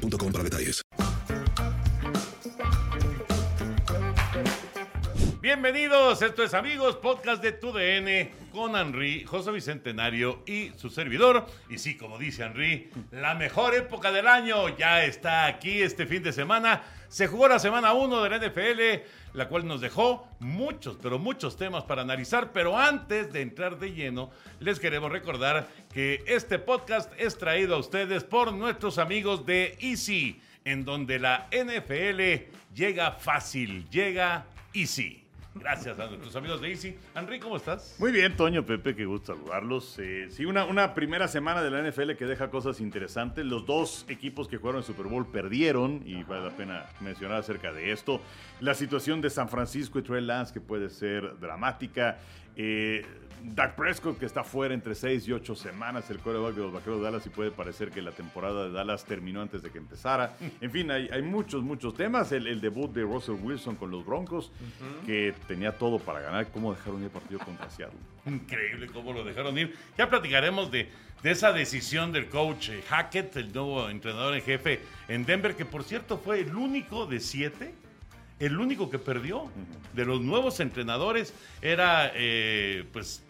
para detalles. Bienvenidos, esto es amigos, podcast de TUDN con Henry, José Bicentenario y su servidor. Y sí, como dice Henry, la mejor época del año ya está aquí este fin de semana. Se jugó la semana 1 de la NFL, la cual nos dejó muchos, pero muchos temas para analizar. Pero antes de entrar de lleno, les queremos recordar que este podcast es traído a ustedes por nuestros amigos de Easy, en donde la NFL llega fácil, llega Easy. Gracias a nuestros amigos de Easy. Henry, ¿cómo estás? Muy bien, Toño, Pepe, qué gusto saludarlos. Eh, sí, una, una primera semana de la NFL que deja cosas interesantes. Los dos equipos que jugaron el Super Bowl perdieron y vale la pena mencionar acerca de esto. La situación de San Francisco y Trey Lance que puede ser dramática. Eh, Dak Prescott que está fuera entre 6 y 8 semanas, el coreback de los Vaqueros de Dallas y puede parecer que la temporada de Dallas terminó antes de que empezara. En fin, hay, hay muchos, muchos temas. El, el, debut de Russell Wilson con los Broncos, que tenía todo para ganar. ¿Cómo dejaron ir el partido contra Seattle? Increíble cómo lo dejaron ir. Ya platicaremos de, de esa decisión del coach eh, Hackett, el nuevo entrenador en jefe en Denver, que por cierto fue el único de siete el único que perdió de los nuevos entrenadores era eh, pues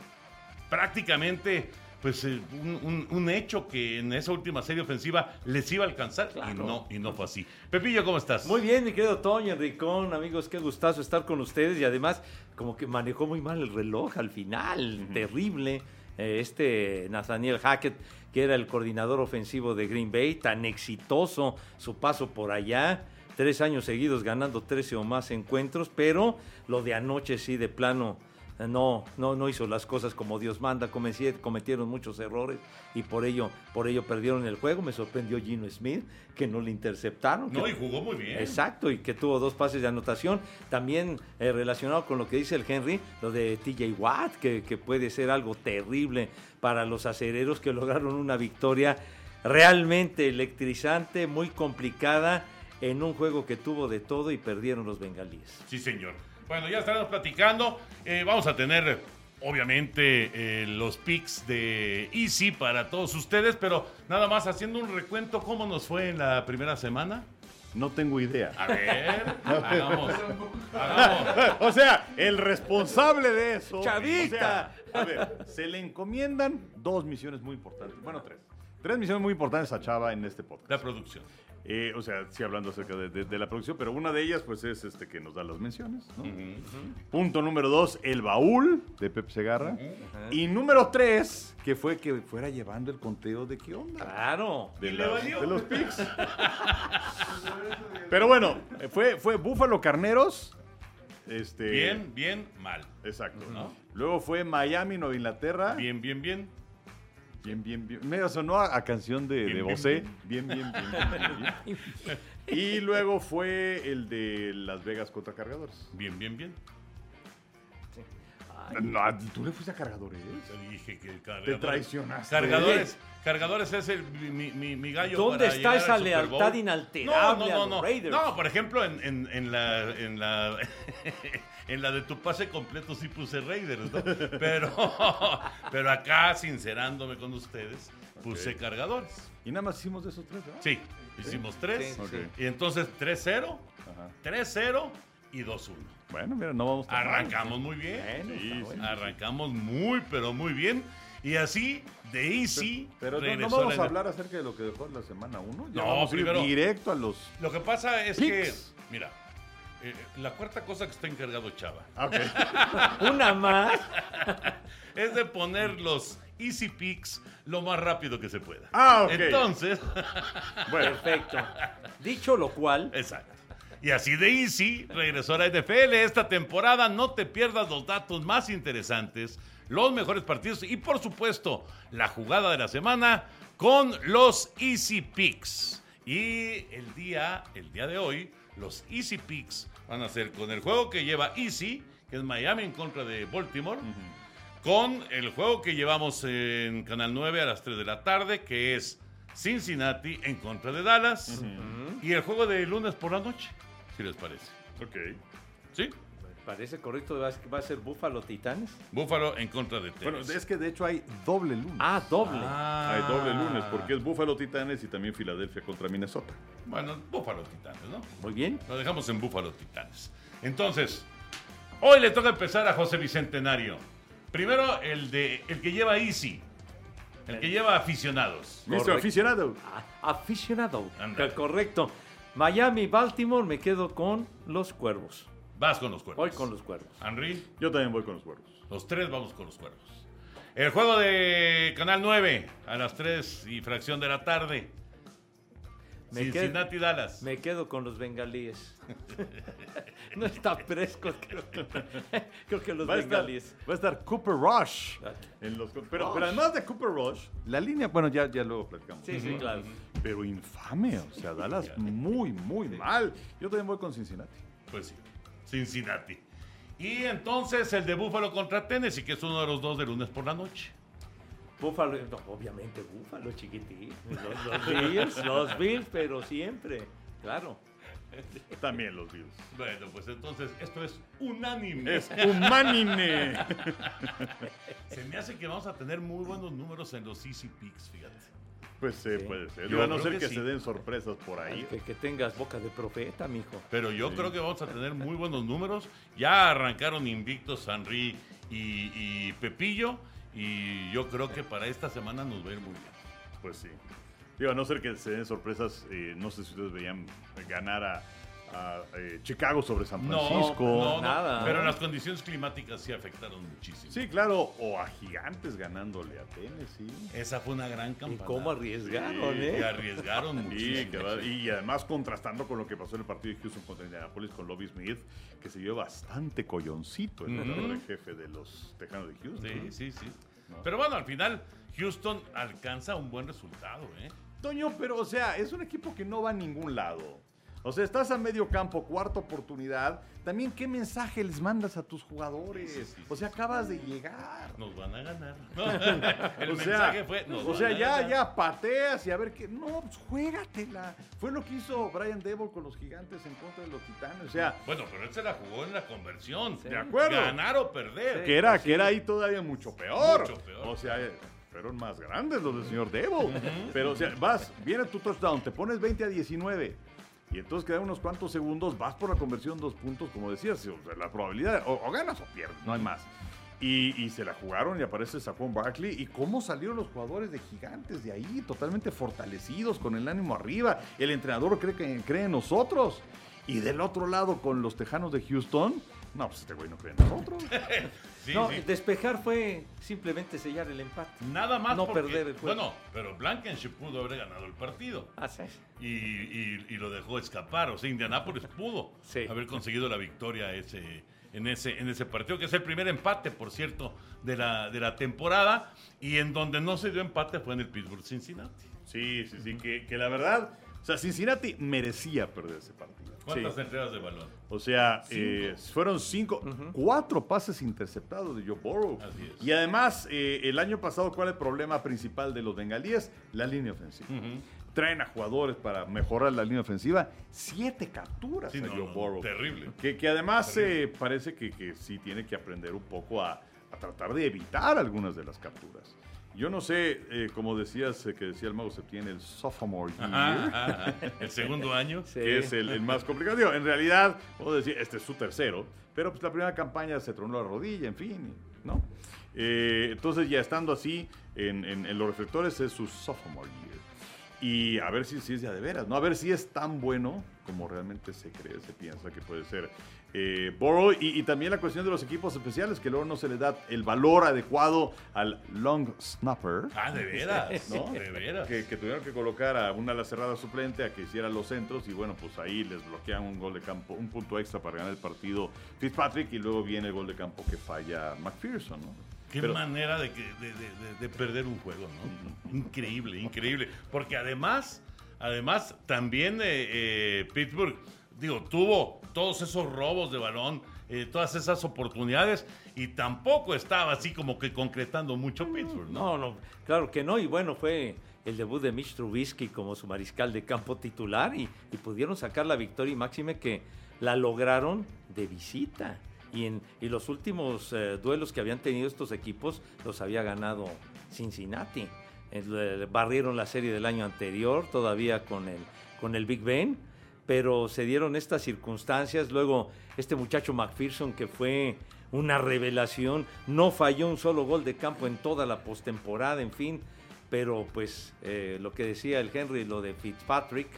prácticamente pues un, un, un, hecho que en esa última serie ofensiva les iba a alcanzar claro. y no y no fue así. Pepillo, ¿cómo estás? Muy bien, mi querido Toño, Enricón, amigos, qué gustazo estar con ustedes y además como que manejó muy mal el reloj al final, uh -huh. terrible. Eh, este Nathaniel Hackett, que era el coordinador ofensivo de Green Bay, tan exitoso su paso por allá, tres años seguidos ganando 13 o más encuentros, pero lo de anoche sí de plano no, no, no hizo las cosas como Dios manda, cometieron muchos errores y por ello, por ello perdieron el juego. Me sorprendió Gino Smith, que no le interceptaron. No, que, y jugó muy bien. Exacto, y que tuvo dos pases de anotación. También eh, relacionado con lo que dice el Henry, lo de TJ Watt, que, que puede ser algo terrible para los acereros que lograron una victoria realmente electrizante, muy complicada en un juego que tuvo de todo y perdieron los bengalíes. Sí, señor. Bueno, ya estaremos platicando. Eh, vamos a tener, obviamente, eh, los picks de Easy para todos ustedes, pero nada más haciendo un recuento, ¿cómo nos fue en la primera semana? No tengo idea. A ver, hagamos, hagamos. O sea, el responsable de eso. Chavita. O sea, a ver, se le encomiendan dos misiones muy importantes. Bueno, tres. Tres misiones muy importantes a Chava en este podcast. La producción. Eh, o sea, sí hablando acerca de, de, de, la producción, pero una de ellas pues es este que nos da las menciones. ¿no? Uh -huh. Punto número dos, el baúl de Pep Segarra. Uh -huh. Y número tres, que fue que fuera llevando el conteo de qué onda. Claro. De, la, de los picks. pero bueno, fue, fue Búfalo Carneros. Este, bien, bien, mal. Exacto. ¿no? Luego fue Miami, Nueva Inglaterra. Bien, bien, bien. Bien, bien, bien. Me sonó a, a canción de, bien, de Bosé. Bien bien bien, bien bien, bien, Y luego fue el de Las Vegas contra Cargadores. Bien, bien, bien. No, ¿Tú le fuiste a Cargadores? Te dije que cargadores. Te traicionaste. Cargadores. Cargadores es el, mi, mi, mi, gallo. ¿Dónde está esa lealtad inalterable no, no, no, a los Raiders? No, por ejemplo, en, en, en la, en, la, en la de tu pase completo sí puse Raiders, ¿no? Pero, pero acá, sincerándome con ustedes, puse okay. cargadores. Y nada más hicimos de esos tres, ¿verdad? Sí, hicimos tres. Sí, okay. Y entonces 3-0, 3-0 y 2-1. Bueno, mira, no vamos a Arrancamos mal. muy bien. Bueno, sí, Arrancamos muy, pero muy bien. Y así, de Easy. Pero, pero no, no, vamos a hablar acerca de lo que dejó la semana 1. No, primero. directo a los. Lo que pasa es picks. que, mira, eh, la cuarta cosa que está encargado Chava. Okay. Una más. es de poner los Easy Picks lo más rápido que se pueda. Ah, ok. Entonces. bueno. Perfecto. Dicho lo cual. Exacto. Y así de easy, regresó a la NFL esta temporada. No te pierdas los datos más interesantes, los mejores partidos y, por supuesto, la jugada de la semana con los Easy Picks. Y el día, el día de hoy, los Easy Picks van a ser con el juego que lleva Easy, que es Miami en contra de Baltimore, con el juego que llevamos en Canal 9 a las 3 de la tarde, que es Cincinnati en contra de Dallas, y el juego de lunes por la noche, si les parece. Ok. ¿Sí? Parece correcto, va a- va a ser Búfalo Titanes. Búfalo en contra de Bueno, Texas. es que de hecho hay doble lunes. Ah, doble. Hay doble lunes porque es Buffalo Titanes y también Filadelfia contra Minnesota. Bueno, Búfalo Titanes, ¿no? Muy bien. Lo dejamos en Búfalo Titanes. Entonces, hoy le toca empezar a José Bicentenario. Primero, el, de, el que lleva Easy. El que lleva aficionados. Correcto. Aficionado. Ah, Aficionado. Correcto. Miami, Baltimore, me quedo con los cuervos. Vas con los cuervos. Voy con los cuervos. Henry, Yo también voy con los cuervos. los tres vamos con los cuervos. El juego de Canal 9 a las 3 y fracción de la tarde. Me Cincinnati Dallas. Me quedo con los bengalíes. no está fresco, creo que, creo que los Va a, estar, bengalíes. va a estar Cooper Rush. En los, pero, Rush. pero además de Cooper Rush, la línea, bueno, ya, ya luego platicamos. Sí, sí, claro. Pero infame, o sea, Dallas muy, muy mal. Yo también voy con Cincinnati. Pues sí, Cincinnati. Y entonces el de Búfalo contra Tennessee, que es uno de los dos de lunes por la noche. Búfalo, no, obviamente Búfalo, chiquitín. Los, los Bills, los Bills, pero siempre. Claro. También los Bills. Bueno, pues entonces esto es unánime. Es humánine. Se me hace que vamos a tener muy buenos números en los Easy Picks, fíjate. Pues eh, Sí. puede ser. Yo a no ser que que, sí. se den sorpresas por ahí. Que, que tengas boca de profeta, mijo. Pero yo creo que vamos a tener muy buenos números. Ya arrancaron invictos Henry y, y Pepillo. Y yo creo que para esta semana nos va a ir muy bien. Pues sí. Digo, a no ser que se den sorpresas, eh, no sé si ustedes veían ganar a, a, eh, Chicago sobre San Francisco. no, no, nada. Pero las condiciones climáticas sí afectaron muchísimo. Sí, claro, o a Gigantes ganándole a Tennessee. Esa fue una gran Y campaña. cómo arriesgaron, Sí, Y ¿eh? arriesgaron Sí, muchísimo. que va- y además contrastando con lo que pasó en el partido de Houston contra Indianapolis con Lobby Smith, que se vio bastante colloncito el entrenador en jefe de los Tejanos de Houston. Sí, sí, sí. Pero bueno, al final Houston alcanza un buen resultado, ¿eh? Toño, pero o sea, es un equipo que no va a ningún lado. O sea, estás a medio campo, cuarta oportunidad. También, ¿qué mensaje les mandas a tus jugadores? Sí, sí, sí, o sea, acabas de llegar. Nos van a ganar. El o sea, mensaje fue, nos o van sea a ya, ganar. ya pateas y a ver qué. No, pues juégatela. Fue lo que hizo Brian Devil con los gigantes en contra de los titanes. O sea, Bueno, pero él se la jugó en la conversión. De acuerdo. Ganar o perder. que era, que era ahí todavía mucho peor. Mucho peor. O sea, eh, fueron más grandes los del señor Devil. Pero, o sea, vas, viene tu touchdown, te pones 20 a 19. Y entonces quedan unos cuantos segundos, vas por la conversión dos puntos, como decías. La probabilidad, o, o ganas o pierdes, no hay más. Y, y se la jugaron y aparece Saquon Barkley. ¿Y cómo salieron los jugadores de gigantes de ahí? Totalmente fortalecidos, con el ánimo arriba. El entrenador cree, que, cree en nosotros. Y del otro lado, con los tejanos de Houston, no, pues este güey no cree en nosotros. Sí, no, sí. despejar fue simplemente sellar el empate. Nada más no porque- perder el juego. Bueno, pero Blankenship pudo haber ganado el partido. Ah, sí. Y, y- y lo dejó escapar. O sea, Indianápolis pudo Sí. haber conseguido la victoria ese, en, ese, en ese partido, que es el primer empate, por cierto, de la, de la temporada. Y en donde no se dio empate fue en el Pittsburgh Cincinnati. Sí, sí, sí, que, que la verdad, o sea, Cincinnati merecía perder ese partido. ¿Cuántas Sí. entregas de balón? O sea, eh, fueron cinco, cuatro pases interceptados de Joe Burrow. Así es. Y además, eh, el año pasado, ¿cuál es el problema principal de los bengalíes? La línea ofensiva. Traen a jugadores para mejorar la línea ofensiva. Siete capturas Sí, a no, Joe no, Burrow. terrible. Que, que además eh, parece que, que sí tiene que aprender un poco a, a tratar de evitar algunas de las capturas. Yo no sé, eh, como decías, eh, que decía el mago Septién, el sophomore year, Ajá, ajá, ajá. El segundo año. Sí. que es el, el más complicado. Digo, en realidad, puedo decir, este es su tercero, pero pues la primera campaña se tronó la rodilla, en fin, ¿no? Eh, entonces ya estando así en, en- en los reflectores es su sophomore year. Y a ver si, si es ya de veras, ¿no? A ver si es tan bueno como realmente se cree, se piensa que puede ser. Eh, Burrow y, y también la cuestión de los equipos especiales, que luego no se le da el valor adecuado al long snapper. Ah, de veras, ¿no? De veras. Que, que tuvieron que colocar a una ala cerrada suplente a que hiciera los centros y bueno, pues ahí les bloquean un gol de campo, un punto extra para ganar el partido Fitzpatrick y luego viene el gol de campo que falla McPherson, ¿no? Qué Pero- manera de, que- de- de- de- de perder un juego, ¿no? Increíble, increíble. Porque además, además, también eh, eh, Pittsburgh, digo, tuvo todos esos robos de balón, eh, todas esas oportunidades y tampoco estaba así como que concretando mucho Pittsburgh, ¿no? No, no, claro que no. Y bueno, fue el debut de Mitch Trubisky como su mariscal de campo titular y, y pudieron sacar la victoria y máxime que la lograron de visita. Y los últimos eh, duelos que habían tenido estos equipos los había ganado Cincinnati. El- el- barrieron la serie del año anterior todavía con el, con el Big Ben, pero se dieron estas circunstancias. Luego este muchacho McPherson que fue una revelación, no falló un solo gol de campo en toda la postemporada, en fin. Pero pues eh, lo que decía el Henry, lo de Fitzpatrick,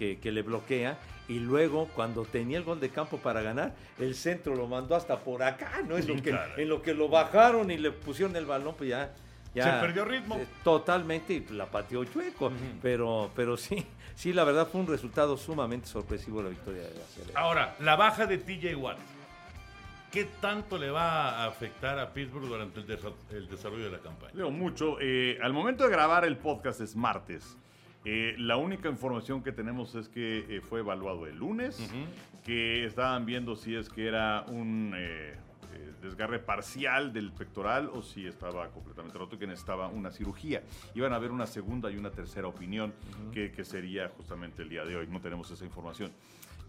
que, que le bloquea, y luego cuando tenía el gol de campo para ganar, el centro lo mandó hasta por acá, ¿no? Es lo que, Caray. en lo que lo bajaron y le pusieron el balón, pues ya... ya Se perdió ritmo. eh, Totalmente, y la pateó chueco, pero, pero sí, sí, la verdad fue un resultado sumamente sorpresivo la victoria de serie. Ahora, la baja de TJ Watt. ¿Qué tanto le va a afectar a Pittsburgh durante el, desa- el desarrollo de la campaña? Leo mucho. Eh, al momento de grabar el podcast es martes. Eh, la única información que tenemos es que eh, fue evaluado el lunes, que estaban viendo si es que era un eh, eh, desgarre parcial del pectoral o si estaba completamente roto y que necesitaba una cirugía. Iban a haber una segunda y una tercera opinión que, que sería justamente el día de hoy. No tenemos esa información.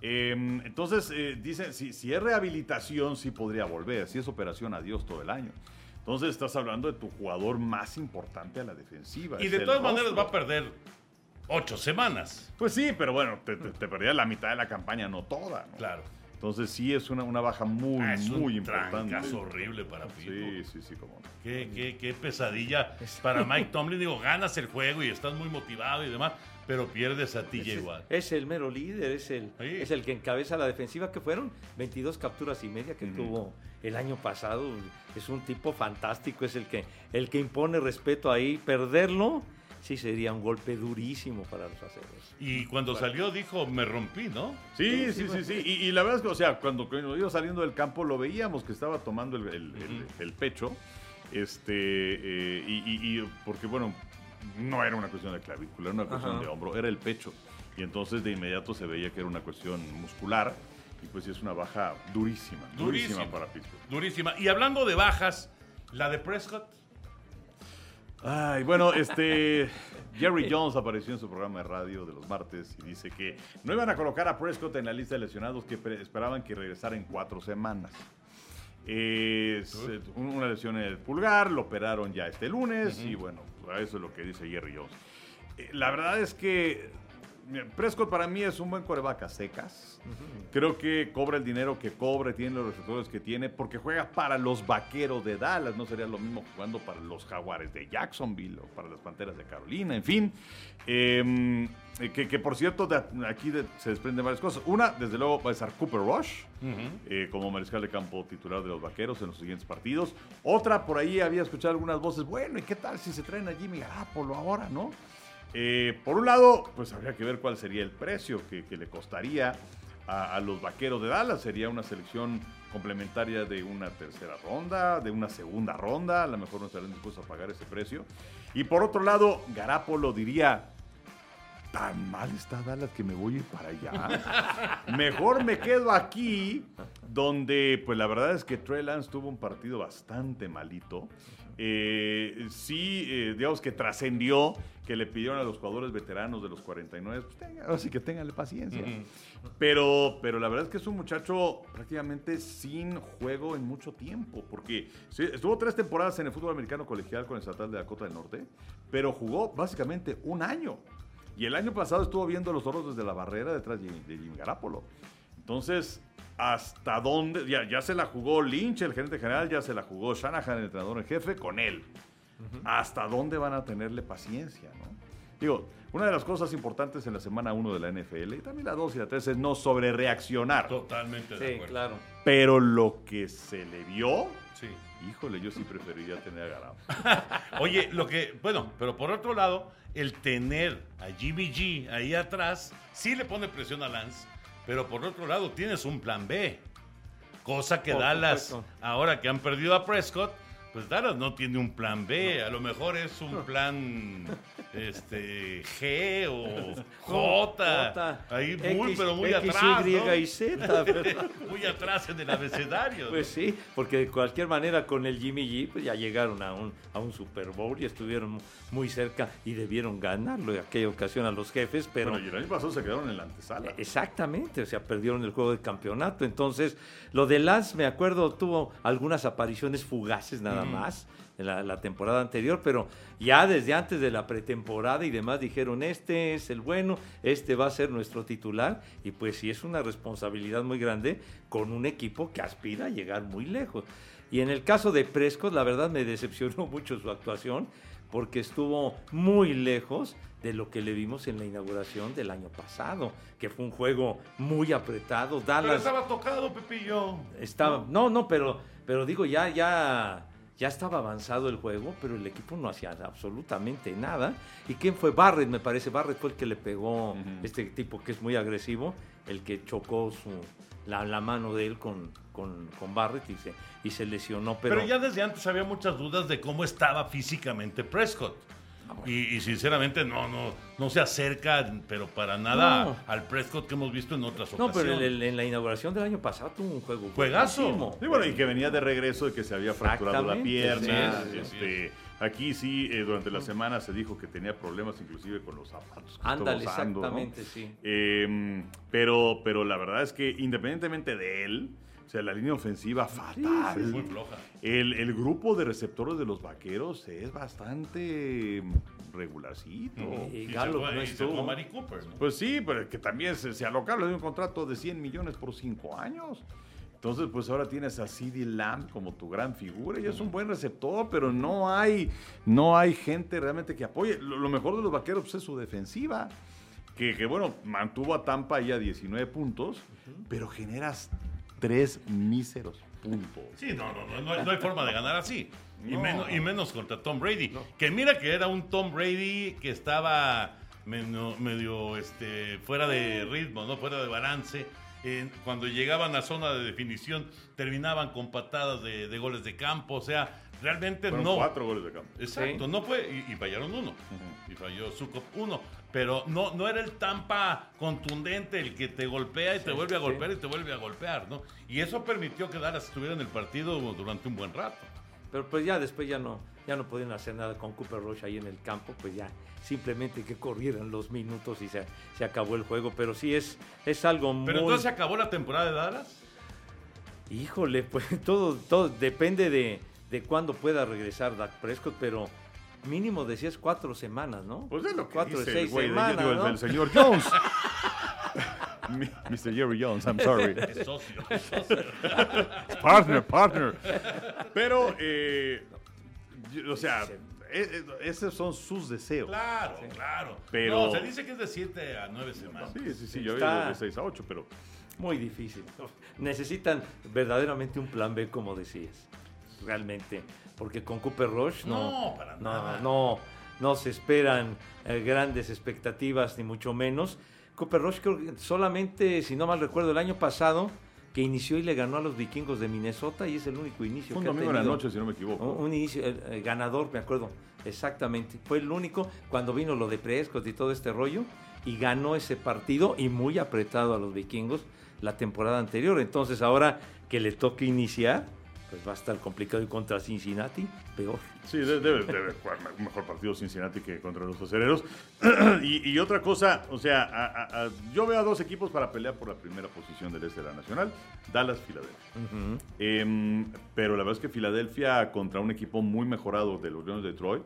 Eh, entonces, eh, dicen, si, si es rehabilitación, sí podría volver. Si es operación, adiós todo el año. Entonces, estás hablando de tu jugador más importante a la defensiva. Y de todas maneras va a perder ocho semanas. Pues sí, pero bueno, te, te, te perdías la mitad de la campaña, no toda. ¿no? Claro. Entonces, sí es una, una baja muy, Ah, es muy un importante. horrible para Pittsburgh. Sí, sí, sí, como no. Qué, qué- qué pesadilla para Mike Tomlin. Digo, ganas el juego y estás muy motivado y demás, pero pierdes a TJ Watt. es el mero líder, es el, Sí. es el que encabeza la defensiva, que fueron 22 capturas y media que tuvo el año pasado. Es un tipo fantástico, es el que, el que impone respeto ahí. Perderlo, sí sería un golpe durísimo para los aceros. Y cuando salió dijo, me rompí, ¿no? Sí, sí, sí, sí. Y, y la verdad es que, o sea, cuando, cuando iba saliendo del campo lo veíamos que estaba tomando el, el- el- el pecho. Este, eh, y, y- y porque, bueno, no era una cuestión de clavícula, era una cuestión Ajá. de hombro, era el pecho. Y entonces de inmediato se veía que era una cuestión muscular. Y pues sí es una baja durísima, durísima, Durísima. para Pittsburgh. Durísima. Y hablando de bajas, la de Prescott. Ay, bueno, este. Jerry Jones apareció en su programa de radio de los martes y dice que no iban a colocar a Prescott en la lista de lesionados que esperaban que regresara en cuatro semanas. Es una lesión en el pulgar, lo operaron ya este lunes y bueno, eso es lo que dice Jerry Jones. Eh, La verdad es que Prescott para mí es un buen coreback a secas. Creo que cobra el dinero que cobre, tiene los receptores que tiene, porque juega para los vaqueros de Dallas. No sería lo mismo jugando para los jaguares de Jacksonville o para las panteras de Carolina, en fin. Eh, que, que, por cierto, de aquí de- se desprenden varias cosas. Una, desde luego, va a estar Cooper Rush eh, como mariscal de campo titular de los vaqueros en los siguientes partidos. Otra, por ahí había escuchado algunas voces. Bueno, ¿y qué tal si se traen a Jimmy Garoppolo ahora, no? Eh, por un lado, pues habría que ver cuál sería el precio que, que le costaría a, a los vaqueros de Dallas. Sería una selección complementaria de una tercera ronda, de una segunda ronda. A lo mejor no estarán dispuestos a pagar ese precio. Y por otro lado, Garapolo diría. Tan mal está Dallas que me voy a ir para allá. Mejor me quedo aquí, donde, pues la verdad es que Trey Lance tuvo un partido bastante malito. Eh, sí, eh, digamos que trascendió que le pidieron a los jugadores veteranos de los 49, pues tenga, así que ténganle paciencia. pero, pero la verdad es que es un muchacho prácticamente sin juego en mucho tiempo, porque sí, estuvo tres temporadas en el fútbol americano colegial con el Estatal de Dakota del Norte, pero jugó básicamente un año. Y el año pasado estuvo viendo los toros desde la barrera detrás de, de Garapolo. Entonces, ¿hasta dónde? Ya, ya se la jugó Lynch, el gerente general, ya se la jugó Shanahan, el entrenador en jefe, con él. ¿Hasta dónde van a tenerle paciencia? ¿no? Digo, una de las cosas importantes en la semana 1 de la NFL, y también la 2 y la 3, es no sobre reaccionar. Totalmente de Sí, acuerdo. claro. Pero lo que se le vio, Sí. híjole, yo sí preferiría tener a Garapolo. Oye, lo que, bueno, pero por otro lado, el tener a Jimmy G ahí atrás, sí le pone presión a Lance, pero por otro lado tienes un plan B. Cosa que Por Dallas, supuesto. ahora que han perdido a Prescott, pues Dallas no tiene un plan B, a lo mejor es un plan este G o J, ahí muy, pero muy X, atrás. Y ¿no? y Z. ¿verdad? muy atrás en el abecedario. Pues sí, porque de cualquier manera con el Jimmy G pues ya llegaron a un, a un Super Bowl y estuvieron muy cerca y debieron ganarlo en aquella ocasión a los jefes, pero... Bueno, y el año pasado se quedaron en la antesala. Exactamente, o sea, perdieron el juego de campeonato. Entonces, lo de Lance, me acuerdo, tuvo algunas apariciones fugaces nada más en la, la temporada anterior, pero ya desde antes de la pretemporada y demás dijeron, este es el bueno, este va a ser nuestro titular, y pues sí es una responsabilidad muy grande con un equipo que aspira a llegar muy lejos. Y en el caso de Prescott, la verdad me decepcionó mucho su actuación, porque estuvo muy lejos de lo que le vimos en la inauguración del año pasado, que fue un juego muy apretado. pero Dallas estaba tocado, Pepillo. estaba, no, no, pero, pero digo ya, ya, ya estaba avanzado el juego, pero el equipo no hacía absolutamente nada. ¿Y quién fue Barrett? Me parece Barrett fue el que le pegó este tipo que es muy agresivo, el que chocó su la, la mano de él con, con, con Barrett y se, y se lesionó, pero, Pero ya desde antes había muchas dudas de cómo estaba físicamente Prescott. Y, y sinceramente no, no, no se acerca, pero para nada No. al Prescott que hemos visto en otras no, ocasiones. pero en, el- en la inauguración del año pasado tuvo un juego Juegazo. Sí, bueno, y que venía de regreso de que se había fracturado la pierna. sí, sí, sí, este, Aquí sí, eh, durante la semana se dijo que tenía problemas inclusive con los zapatos. que Ándale, ¿no? exactamente, sí. Eh, pero, pero la verdad es que independientemente de él, o sea, la línea ofensiva fatal. Es muy floja. El, el grupo de receptores de los vaqueros es bastante regularcito. Y Y se Gallup fue- no y se fue estuvo. Mari Cooper, ¿no? Pues sí, pero que también se, se alocaron de un contrato de 100 millones por 5 años. Entonces, pues ahora tienes a CD Lamb como tu gran figura y es un buen receptor, pero no hay, no hay gente realmente que apoye. Lo, lo mejor de los vaqueros pues, es su defensiva, que, que, bueno, mantuvo a Tampa ahí a 19 puntos, pero generas tres míseros puntos. Sí, no, no, no, no, hay- no hay forma de ganar así. Y, No. menos, y menos contra Tom Brady. Que mira que era un Tom Brady que estaba medio, medio, este, fuera de ritmo, ¿no? Fuera de balance. Eh, cuando llegaban a zona de definición, terminaban con patadas de, de goles de campo. O sea, realmente Fueron no. cuatro goles de campo. Exacto, no fue, y, y fallaron uno, y falló Sukop uno, pero no, no era el Tampa contundente el que te golpea y te vuelve a sí. golpear y te vuelve a golpear, ¿no? Y eso permitió que Dallas estuviera en el partido durante un buen rato. Pero pues ya después ya no, ya no podían hacer nada con Cooper Rush ahí en el campo, pues ya simplemente que corrieran los minutos y se, se acabó el juego. Pero sí es, es algo muy... Pero entonces se acabó la temporada de Dallas. Híjole, pues todo, todo depende de, de cuándo pueda regresar Dak Prescott, pero mínimo decías cuatro semanas, ¿no? Pues es lo que cuatro dice de el seis güey de- semanas, digo, el- ¿no? el señor Jones. Mi- Mr. Jerry Jones, I'm sorry. Es socio, es socio. partner, partner. Pero, eh, yo- o sea, e- e- esos son sus deseos. Claro, claro. Pero- No, se dice que es de 7 a 9 semanas. Sí, sí, sí, yo Está- había de 6 a 8, pero Muy difícil. Necesitan verdaderamente un plan B, como decías. Realmente. Porque con Cooper Rush no. No, para no, nada. No, no se esperan eh, grandes expectativas, ni mucho menos. Cooper Rush, creo que solamente, si no mal recuerdo, el año pasado, que inició y le ganó a los vikingos de Minnesota, y es el único inicio fue un que ha domingo en la noche, si no me equivoco. Un, un inicio, el, el ganador, me acuerdo, exactamente. Fue el único cuando vino lo de Prescott y todo este rollo y ganó ese partido y muy apretado a los vikingos la temporada anterior. Entonces ahora que le toque iniciar, pues va a estar complicado y contra Cincinnati, peor. Sí, de- debe, debe jugar un mejor partido Cincinnati que contra los acereros. y, y otra cosa, o sea, a- a- a- yo veo a dos equipos para pelear por la primera posición del este de la Nacional, Dallas, Filadelfia. Em, pero la verdad es que Filadelfia contra un equipo muy mejorado de los Leones de Detroit,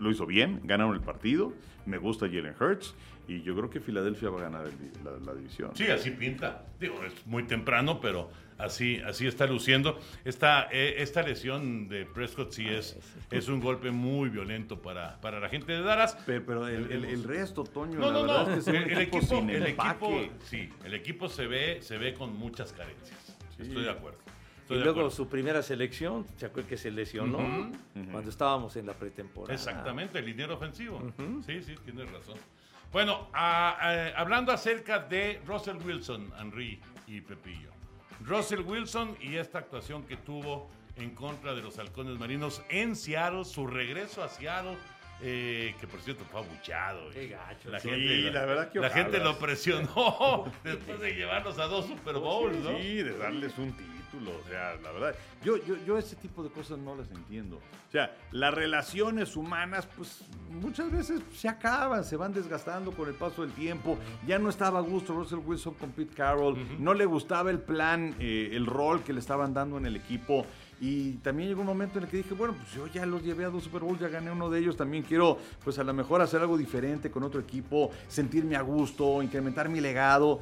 lo hizo bien, ganaron el partido, me gusta Jalen Hurts y yo creo que Filadelfia va a ganar el- la, la división. Sí, así pinta. Digo, es muy temprano, pero así, así está luciendo. Esta, eh, esta lesión de Prescott sí es, es un golpe muy violento para, para la gente de Dallas. Pero, pero el, el- el resto, Toño, No, la no, verdad no. es que es un El, el equipo, equipo, sin el equipo, empaque. sí, el equipo se ve, se ve con muchas carencias. Estoy de acuerdo. Estoy y luego acuerdo. su primera selección, ¿se acuerda que se lesionó? Cuando estábamos en la pretemporada. Exactamente, el liniero ofensivo. Sí, sí, tienes razón. Bueno, a- a- hablando acerca de Russell Wilson, Henry y Pepillo. Russell Wilson y esta actuación que tuvo en contra de los halcones marinos en Seattle, su regreso a Seattle. Eh, que por cierto fue abuchado. Qué gacho. La Sí, gente, la verdad que la gente lo presionó después de llevarlos a dos Super Bowls, ¿no? Sí, de darles un título, o sea, la verdad. Yo, yo, yo ese tipo de cosas no las entiendo. O sea, las relaciones humanas, pues muchas veces se acaban, se van desgastando con el paso del tiempo. Ya no estaba a gusto Russell Wilson con Pete Carroll, no le gustaba el plan, eh, el rol que le estaban dando en el equipo. Y también llegó un momento en el que dije, bueno, pues yo ya los llevé a dos Super Bowls, ya gané uno de ellos, también quiero, pues a lo mejor hacer algo diferente con otro equipo, sentirme a gusto, incrementar mi legado.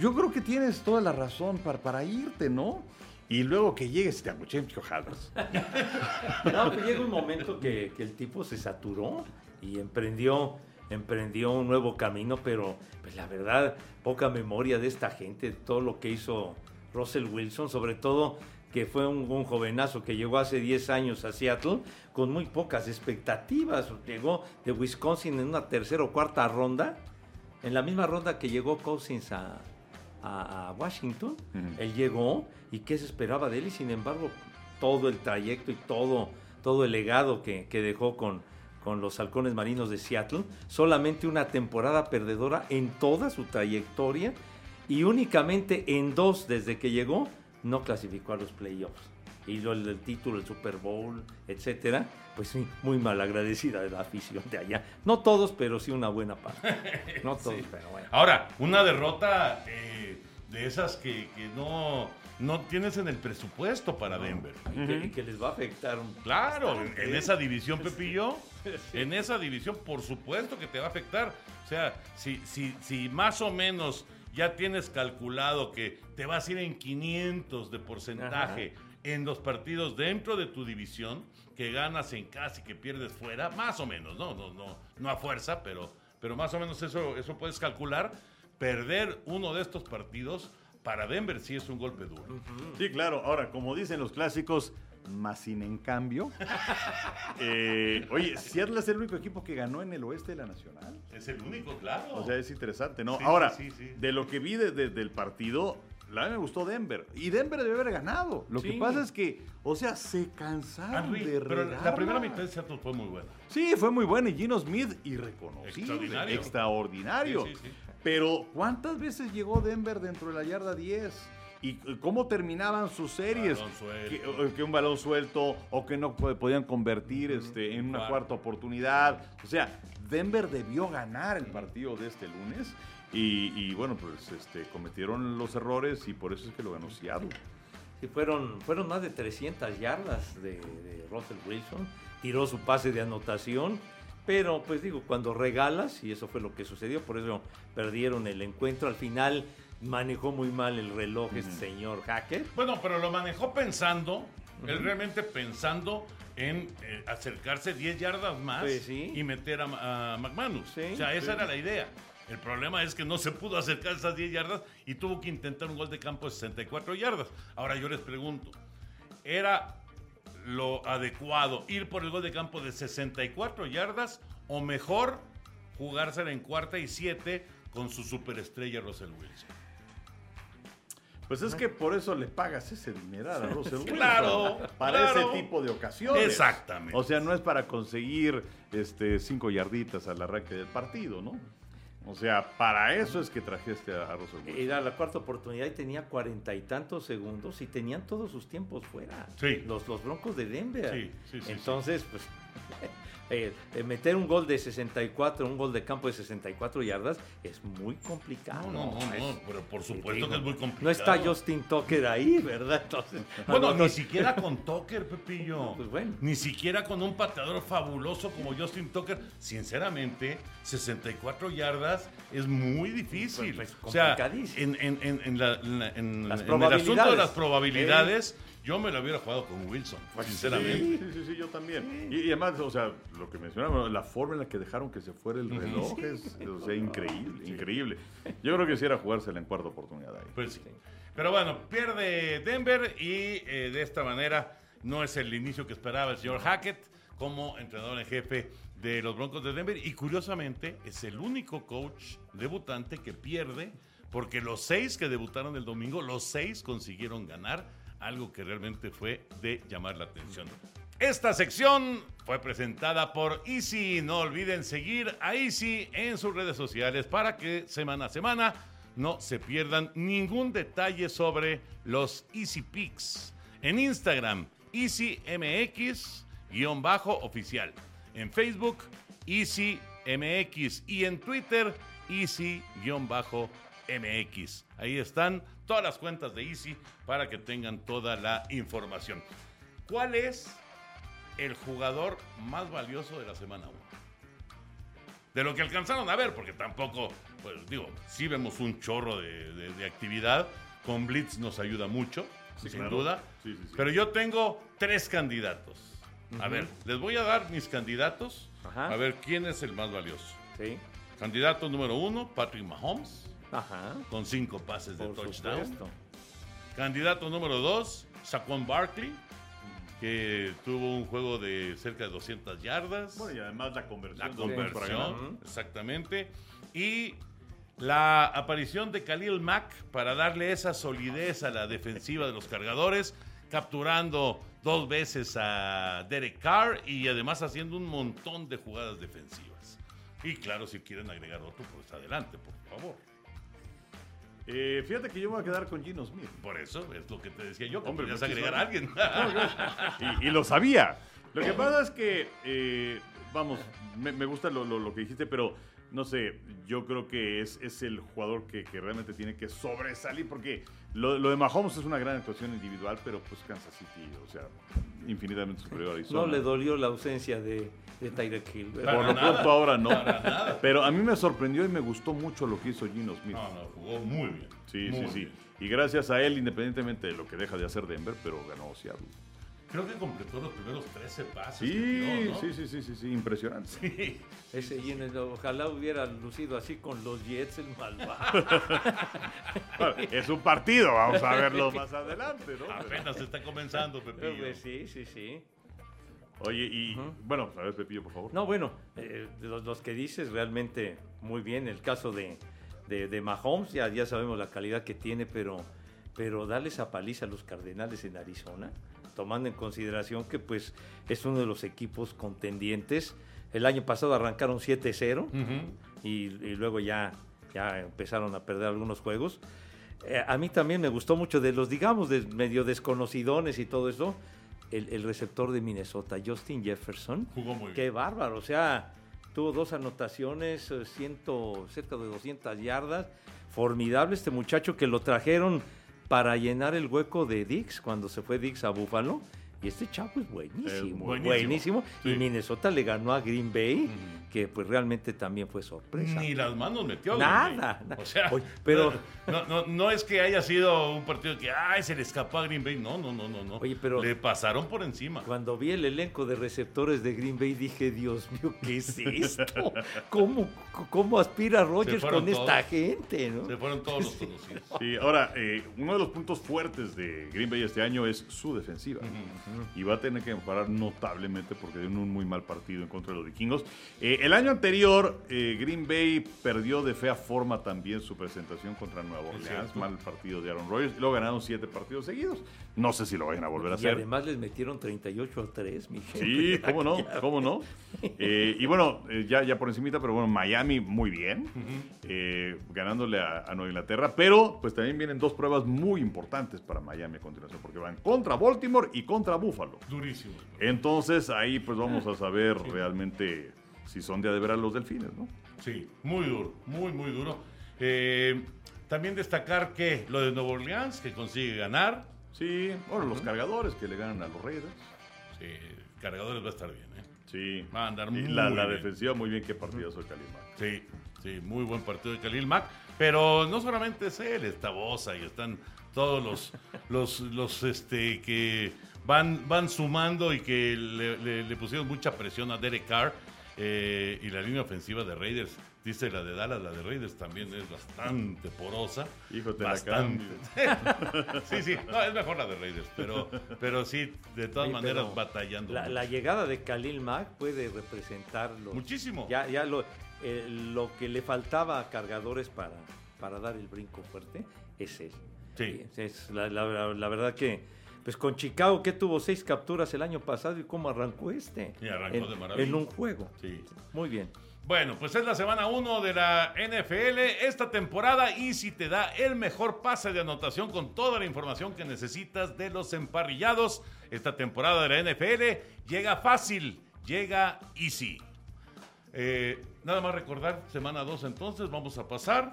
Yo creo que tienes toda la razón para, para irte, ¿no? Y luego que llegues te hijo Halvers. No, que llega un momento que, que el tipo se saturó y emprendió, emprendió un nuevo camino, pero pues la verdad, poca memoria de esta gente, todo lo que hizo Russell Wilson, sobre todo que fue un, un jovenazo que llegó hace 10 años a Seattle con muy pocas expectativas. Llegó de Wisconsin en una tercera o cuarta ronda, en la misma ronda que llegó Cousins a, a- a Washington. Él llegó y qué se esperaba de él y sin embargo todo el trayecto y todo, todo el legado que, que dejó con, con los halcones marinos de Seattle, solamente una temporada perdedora en toda su trayectoria y únicamente en dos desde que llegó no clasificó a los playoffs. Y lo el título, el Super Bowl, etcétera, pues sí, muy mal agradecida de la afición de allá. No todos, pero sí una buena parte. No todos, pero bueno. Ahora, una derrota eh, de esas que, que no, no tienes en el presupuesto para Denver. Y que, y que les va a afectar Claro, en, en esa división, Pepillo, en esa división, por supuesto que te va a afectar. O sea, si, si, si más o menos ya tienes calculado que te vas a ir en 500 de porcentaje en los partidos dentro de tu división, que ganas en casa y que pierdes fuera, más o menos, no, no, no, no a fuerza, pero, pero más o menos eso, eso puedes calcular. Perder uno de estos partidos para Denver sí es un golpe duro. Sí, claro. Ahora, como dicen los clásicos, más sin en cambio. eh, oye, Seattle es el único equipo que ganó en el oeste de la Nacional. Es el único, claro. O sea, es interesante, ¿no? Sí, Ahora, sí, sí, sí. de lo que vi de- de- del partido, la verdad me gustó Denver. Y Denver debe haber ganado. Lo que pasa es que, o sea, se cansaron Henry, de pero la regarla. primera mitad de Seattle fue muy buena. Sí, fue muy bueno. Y Gino Smith, irreconocible. Extraordinario. Extraordinario. Sí, sí, sí. Pero, ¿cuántas veces llegó Denver dentro de la yarda 10? ¿Y cómo terminaban sus series? Balón suelto. Que, que un balón suelto o que no po- podían convertir este, en una cuarta oportunidad. O sea, Denver debió ganar el partido de este lunes. Y, y, bueno, pues este, cometieron los errores y por eso es que lo ganó Seattle. Sí, fueron, fueron más de 300 yardas de, de Russell Wilson. Tiró su pase de anotación. Pero, pues digo, cuando regalas, y eso fue lo que sucedió, por eso perdieron el encuentro. Al final manejó muy mal el reloj este señor Hacker. Bueno, pero lo manejó pensando, él realmente pensando en eh, acercarse 10 yardas más Pues sí. y meter a, a McManus. Sí, o sea, esa sí. era la idea. El problema es que no se pudo acercar esas 10 yardas y tuvo que intentar un gol de campo de 64 yardas. Ahora yo les pregunto, ¿era lo adecuado ir por el gol de campo de 64 yardas o mejor jugársela en cuarta y siete con su superestrella Russell Wilson? Pues es que por eso le pagas ese dinero a Russell Wilson. Claro, Para claro. ese tipo de ocasiones. Exactamente. O sea, no es para conseguir este, cinco yarditas al arranque del partido, ¿no? O sea, para eso es que trajiste a, a Russell Wilson. Era la cuarta oportunidad y tenía cuarenta y tantos segundos y tenían todos sus tiempos fuera. Sí. Los, los Broncos de Denver. Sí, sí, sí, Entonces, pues, eh, eh, meter un gol de 64, un gol de campo de 64 yardas es muy complicado. No, no, no, Es- no, pero por supuesto que es muy complicado. No está Justin Tucker ahí, ¿verdad? Entonces, Bueno, no, ni siquiera con Tucker, Pepillo. Pues bueno. Ni siquiera con un pateador fabuloso como Justin Tucker. Sinceramente, 64 yardas es muy difícil. Pues, pues, o sea, complicadísimo. en, en, en, en la- en Las el asunto de las probabilidades, yo me lo hubiera jugado con Wilson, sinceramente. Sí, sí, sí, yo también. Y, y además, o sea, lo que mencionaba, la forma en la que dejaron que se fuera el reloj es, o sea, increíble, increíble. Yo creo que quisiera jugársela en cuarta oportunidad ahí. Pues sí. Pero bueno, pierde Denver y eh, de esta manera no es el inicio que esperaba el señor Hackett como entrenador en jefe de los Broncos de Denver. Y curiosamente es el único coach debutante que pierde porque los seis que debutaron el domingo, los seis consiguieron ganar algo que realmente fue de llamar la atención. Esta sección fue presentada por Easy. No olviden seguir a Easy en sus redes sociales para que semana a semana no se pierdan ningún detalle sobre los Easy Picks. En Instagram, EasyMX-oficial. En Facebook, EasyMX. Y en Twitter, Easy-MX. Ahí están todas las cuentas de Easy para que tengan toda la información. ¿Cuál es el jugador más valioso de la semana 1? De lo que alcanzaron a ver, porque tampoco, pues digo, sí vemos un chorro de, de- de actividad. Con Blitz nos ayuda mucho, sin claro. duda. Sí, sí, sí. Pero yo tengo tres candidatos. A ver, les voy a dar mis candidatos. Ajá. A ver quién es el más valioso. Sí. Candidato número uno, Patrick Mahomes, Ajá. con cinco pases de Por touchdown. supuesto. Candidato número dos, Saquon Barkley, que tuvo un juego de cerca de 200 yardas. Bueno, y además la conversión, exactamente. Y la aparición de Khalil Mack para darle esa solidez a la defensiva de los cargadores, capturando dos veces a Derek Carr y además haciendo un montón de jugadas defensivas. Y claro, si quieren agregar otro, pues adelante, por favor. Eh, fíjate que yo me voy a quedar con Gino Smith. Por eso es lo que te decía yo, que Hombre, muchísimo. agregar a alguien. Y, y lo sabía. Lo que pasa es que, eh, vamos, me, me gusta lo, lo- lo que dijiste, pero no sé, yo creo que es, es el jugador que, que realmente tiene que sobresalir, porque lo, lo de Mahomes es una gran actuación individual, pero pues Kansas City, o sea, infinitamente superior a Arizona. No le dolió la ausencia de, de Tyreek Hill. Por lo nada, pronto ahora no. para nada. Pero a mí me sorprendió y me gustó mucho lo que hizo Gino Smith. No, no, jugó muy bien. Sí, muy sí, sí. Y gracias a él, independientemente de lo que deja de hacer Denver, pero ganó Seattle. Creo que completó los primeros 13 pases. Sí, que tiró, ¿no? sí, sí, sí, sí, sí, impresionante. Sí. Ese ojalá hubiera lucido así con los Jets, el malvado. Bueno, es un partido, vamos a verlo más adelante, ¿no? Apenas se está comenzando, Pepillo. Pues sí, sí, sí. Oye, y bueno, a ver, Pepillo, por favor. No, bueno, eh, los que dices realmente muy bien. El caso de, de, de Mahomes, ya, ya sabemos la calidad que tiene, pero, pero darle esa paliza a los Cardenales en Arizona, tomando en consideración que pues es uno de los equipos contendientes. El año pasado arrancaron 7-0 Ujú. y, y luego ya, ya empezaron a perder algunos juegos. Eh, a mí también me gustó mucho de los, digamos, de medio desconocidones y todo eso, el, el receptor de Minnesota, Justin Jefferson. Jugó muy bien. Qué bárbaro, o sea, tuvo dos anotaciones, eh, ciento, cerca de 200 yardas. Formidable este muchacho que lo trajeron para llenar el hueco de Dix cuando se fue Dix a Buffalo. Y este chavo es buenísimo, Es muy buenísimo. buenísimo. Sí. Y Minnesota le ganó a Green Bay. Que pues realmente también fue sorpresa. Ni las manos metió. Nada, Green Bay. nada. O sea, Oye, pero- no, no, no es que haya sido un partido que ay, se le escapó a Green Bay. No, no, no, no, no. Oye, pero- Le pasaron por encima. Cuando vi el elenco de receptores de Green Bay dije, Dios mío, ¿qué es esto? ¿Cómo, cómo aspira Rodgers fueron con esta gente? ¿no? Se fueron todos los conocidos. Sí, ahora, eh, uno de los puntos fuertes de Green Bay este año es su defensiva. Y va a tener que mejorar notablemente porque dio un muy mal partido en contra de los vikingos. Eh, el año anterior, eh, Green Bay perdió de fea forma también su presentación contra Nueva Orleans. Mal partido de Aaron Rodgers. Y luego ganaron siete partidos seguidos. No sé si lo vayan a volver a Y hacer. además les metieron 38 a 3, mi gente. Sí, cómo no, cómo no. Eh, y bueno, eh, ya, ya por encimita, pero bueno, Miami muy bien, ganándole a, a Nueva Inglaterra, pero pues también vienen dos pruebas muy importantes para Miami a continuación, porque van contra Baltimore y contra Buffalo. Durísimo. Entonces ahí pues vamos a saber realmente si son de a de veras los delfines, ¿no? Sí, muy duro, muy, muy duro. Eh, también destacar que lo de Nueva Orleans, que consigue ganar. Sí, bueno, los cargadores que le ganan a los Raiders. Sí, cargadores va a estar bien, ¿eh? Sí. Va a andar Y muy la, la bien. defensiva muy bien, qué partidazo de Calima. Sí, sí, muy buen partido de Khalil Mack. Pero no solamente es él, está Bosa y están todos los, los, los este, que van, van sumando y que le, le- le pusieron mucha presión a Derek Carr. Eh, y la línea ofensiva de Raiders, dice la de Dallas, la de Raiders también es bastante porosa. Hijo, te la bastante. sí, sí, no, es mejor la de Raiders, pero, pero sí, de todas Sí, maneras batallando. La, la llegada de Khalil Mack puede representar los- Muchísimo. Ya, ya lo, eh, lo que le faltaba a cargadores para, para dar el brinco fuerte es él. Sí. Es la, la- la verdad que Pues con Chicago, que tuvo seis capturas el año pasado y cómo arrancó este. Y arrancó en, de maravilla. En un juego. Sí. Muy bien. Bueno, pues es la semana 1 de la NFL esta temporada y si te da el mejor pase de anotación con toda la información que necesitas de los emparrillados, esta temporada de la NFL llega fácil, llega easy. Eh, nada más recordar, semana 2 entonces, vamos a pasar.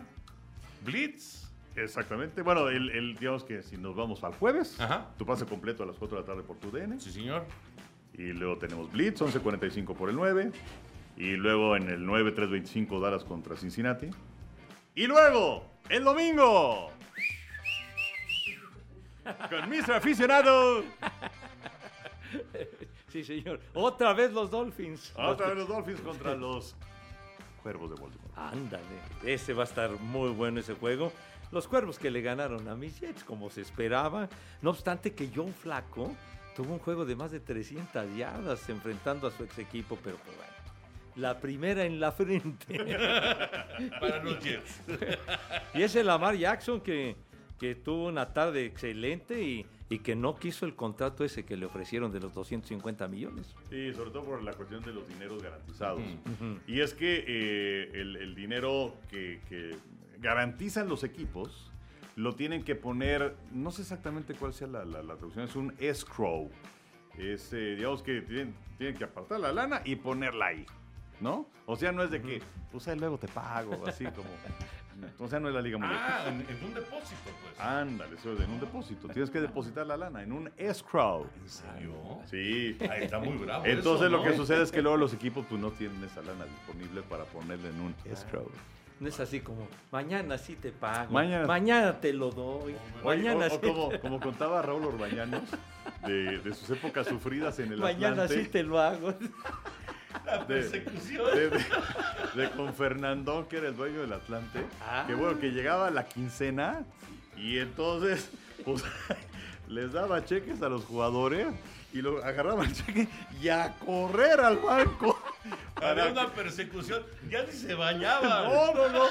Blitz. Exactamente. Bueno, el, el- digamos que si nos vamos al jueves, Ajá. tu pase completo a las 4 de la tarde por tu DN. Sí, señor. Y luego tenemos Blitz, 11.45 por el 9. Y luego en el 9, 3.25 Dallas contra Cincinnati. Y luego, el domingo, con Mr. Aficionado, Sí, señor. Otra vez los Dolphins. otra vez los Dolphins contra los Cuervos de Baltimore. Ándale, ese va a estar muy bueno ese juego. Los cuervos que le ganaron a mis Jets, como se esperaba. No obstante que John Flaco tuvo un juego de más de 300 yardas enfrentando a su ex equipo, pero pues bueno. La primera en la frente. Para los Jets. y ese Lamar Jackson que, que tuvo una tarde excelente y, y que no quiso el contrato ese que le ofrecieron de los 250 millones. Sí, sobre todo por la cuestión de los dineros garantizados. Y es que eh, el, el dinero que, que garantizan los equipos lo tienen que poner, no sé exactamente cuál sea la, la- la traducción, es un escrow. Es, eh, digamos que tienen, tienen que apartar la lana y ponerla ahí, ¿no? O sea, no es de que, pues ahí luego te pago, así como... O sea, no es la liga mundial. Ah, en, en un depósito, pues. Ándale, eso es en un depósito. Tienes que depositar la lana en un escrow. ¿En serio? Sí. Ahí está muy bravo. Entonces eso, lo que sucede es que luego los equipos pues no tienen esa lana disponible para ponerle en un escrow. No es así como, mañana sí te pago, Mañana- mañana, te lo doy, Oye, mañana o- o sí como, como contaba Raúl Orbañanos de, de sus épocas sufridas en el Mañana Atlante, sí te lo hago. La de, persecución. de- de- de con Fernandón, que era el dueño del Atlante, Ah. que bueno, que llegaba la quincena y entonces pues, les daba cheques a los jugadores y lo agarraban el cheque y a correr al banco. Había Para una persecución. Ya ni se bañaba. No, no, no.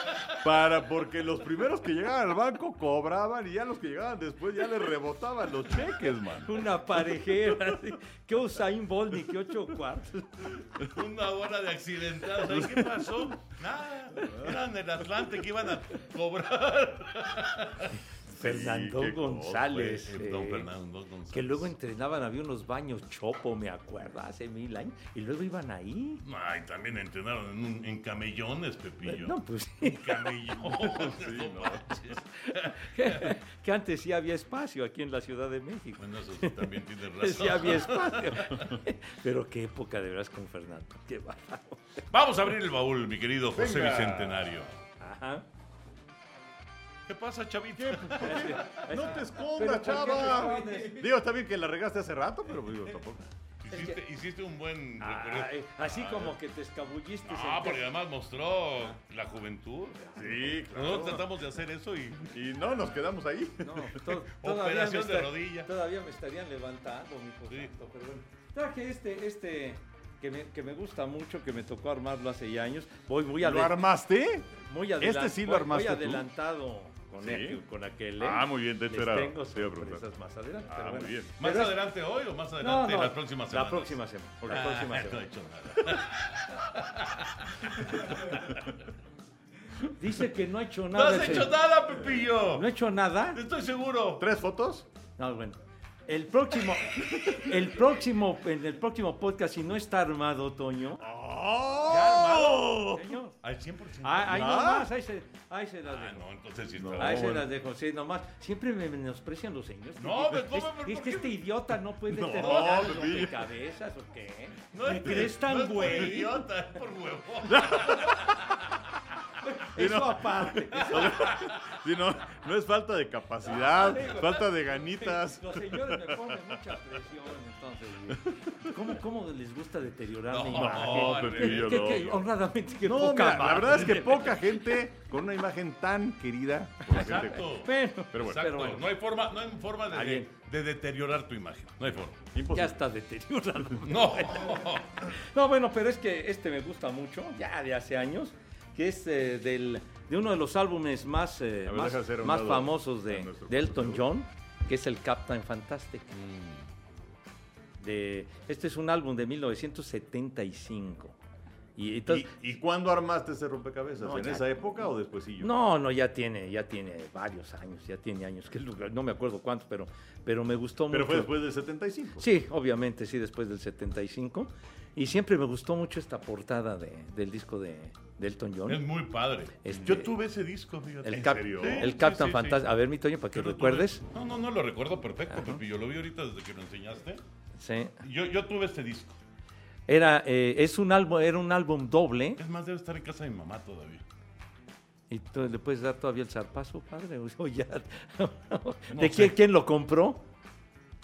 Para, porque los primeros que llegaban al banco cobraban y ya los que llegaban después ya les rebotaban los cheques, man. Una parejera. ¿Qué Usain Bolt ni qué ocho cuartos? Una hora de accidentados. ¿Ahí ¿Qué pasó? Nada. Eran del Atlante que iban a cobrar. Fernando cosa, González. Eh, Don eh, Fernando González. Que luego entrenaban, había unos baños chopo, me acuerdo, hace mil años. Y luego iban ahí. Ay, también entrenaron en, un- en camellones, Pepillo. No, pues Camellones. no manches. que, que antes sí había espacio aquí en la Ciudad de México. Bueno, eso sí también tiene razón. Sí había espacio. Pero qué época de veras con Fernando. Qué bárbaro. Vamos a abrir el baúl, mi querido José Venga. Bicentenario. Ajá. ¿Qué pasa, chavito? No te escondas, ¿por qué chava. Digo, está bien que la regaste hace rato, pero digo, tampoco. Hiciste, hiciste un buen. Ay, así como que te escabulliste. Ah, porque además mostró la juventud. Sí, Nosotros tratamos de hacer eso y Y no, nos quedamos ahí. No, to- Operación de rodilla. todavía me estarían levantando, mi Sí. pero bueno. Traje este, este que me, que me gusta mucho, que me tocó armarlo hace ya años. Voy muy, ¿Lo armaste? muy adelan- ¿Este sí lo voy- armaste Voy tú? Con, ¿Sí? aquel, con aquel. ¿eh? Ah, muy bien, de hecho era- tengo sorpresas más adelante. Ah, pero muy bien. ¿Más Pero es- adelante hoy o más No, adelante no, las próximas semanas? La próxima semana. La Ah, próxima no he semana. hecho nada. Dice que no ha hecho ¡No nada. has ese- hecho nada, Pepillo! ¿No ha hecho nada? Estoy seguro. ¿Tres fotos? No, bueno. El próximo, el próximo, en el próximo podcast, si no está armado, Toño. ¡Oh! Señor. Al 100%. Ah, ahí nomás, ahí se, ahí se las Ah, dejo. no, entonces sí No. está. Ahí se bueno. las dejo, sí, nomás. Siempre me menosprecian los señores. No, pero ¿cómo, pero es, por que qué? este idiota no puede No, terminar Pepillo. de cabezas o qué. No ¿Me es- crees tan no es por güey? idiota, es por huevo. Eso aparte. Sí, no, no es falta de capacidad, falta de ganitas. Los señores me ponen mucha presión, entonces. ¿Cómo, cómo les gusta deteriorar No, mi imagen? No, Que- que honradamente, que No, poca mira, la verdad es que poca gente con una imagen tan querida. por la gente- Exacto. Pero bueno. Exacto. bueno. No hay forma, no hay forma de, de deteriorar tu imagen. No hay forma. Imposible. ya está deteriorado. No. No, bueno, pero es que este me gusta mucho, ya de hace años, que es eh, del, de uno de los álbumes más, eh, más, famosos de, Elton. John, que es el Captain Fantastic. De, este es un álbum de 1975. Y, entonces, ¿Y, y cuándo armaste ese rompecabezas? No, ¿En ya- esa época o después? yo? no, no, ya tiene, ya tiene varios años, ya tiene años, que no me acuerdo cuántos, pero, pero me gustó Pero mucho. fue después del 75. Sí, obviamente, sí, después del 75. Y siempre me gustó mucho esta portada de- del disco de, de Elton John. Es muy padre. Este- Yo tuve ese disco, fíjate. el, ¿En Cap- serio? el Sí, Captain sí, sí, Fantastic. sí. A ver, mi Toño, para que tuve. recuerdes. No, no, no lo recuerdo perfecto, Pepe. Yo lo vi ahorita desde que lo enseñaste. Sí. Yo, yo tuve este disco. Era, eh, es un álbum, era un álbum doble. Es más, debe estar en casa de mi mamá todavía. ¿Y tú le puedes dar todavía el zarpazo, padre? O ya. No ¿De quién, quién lo compró?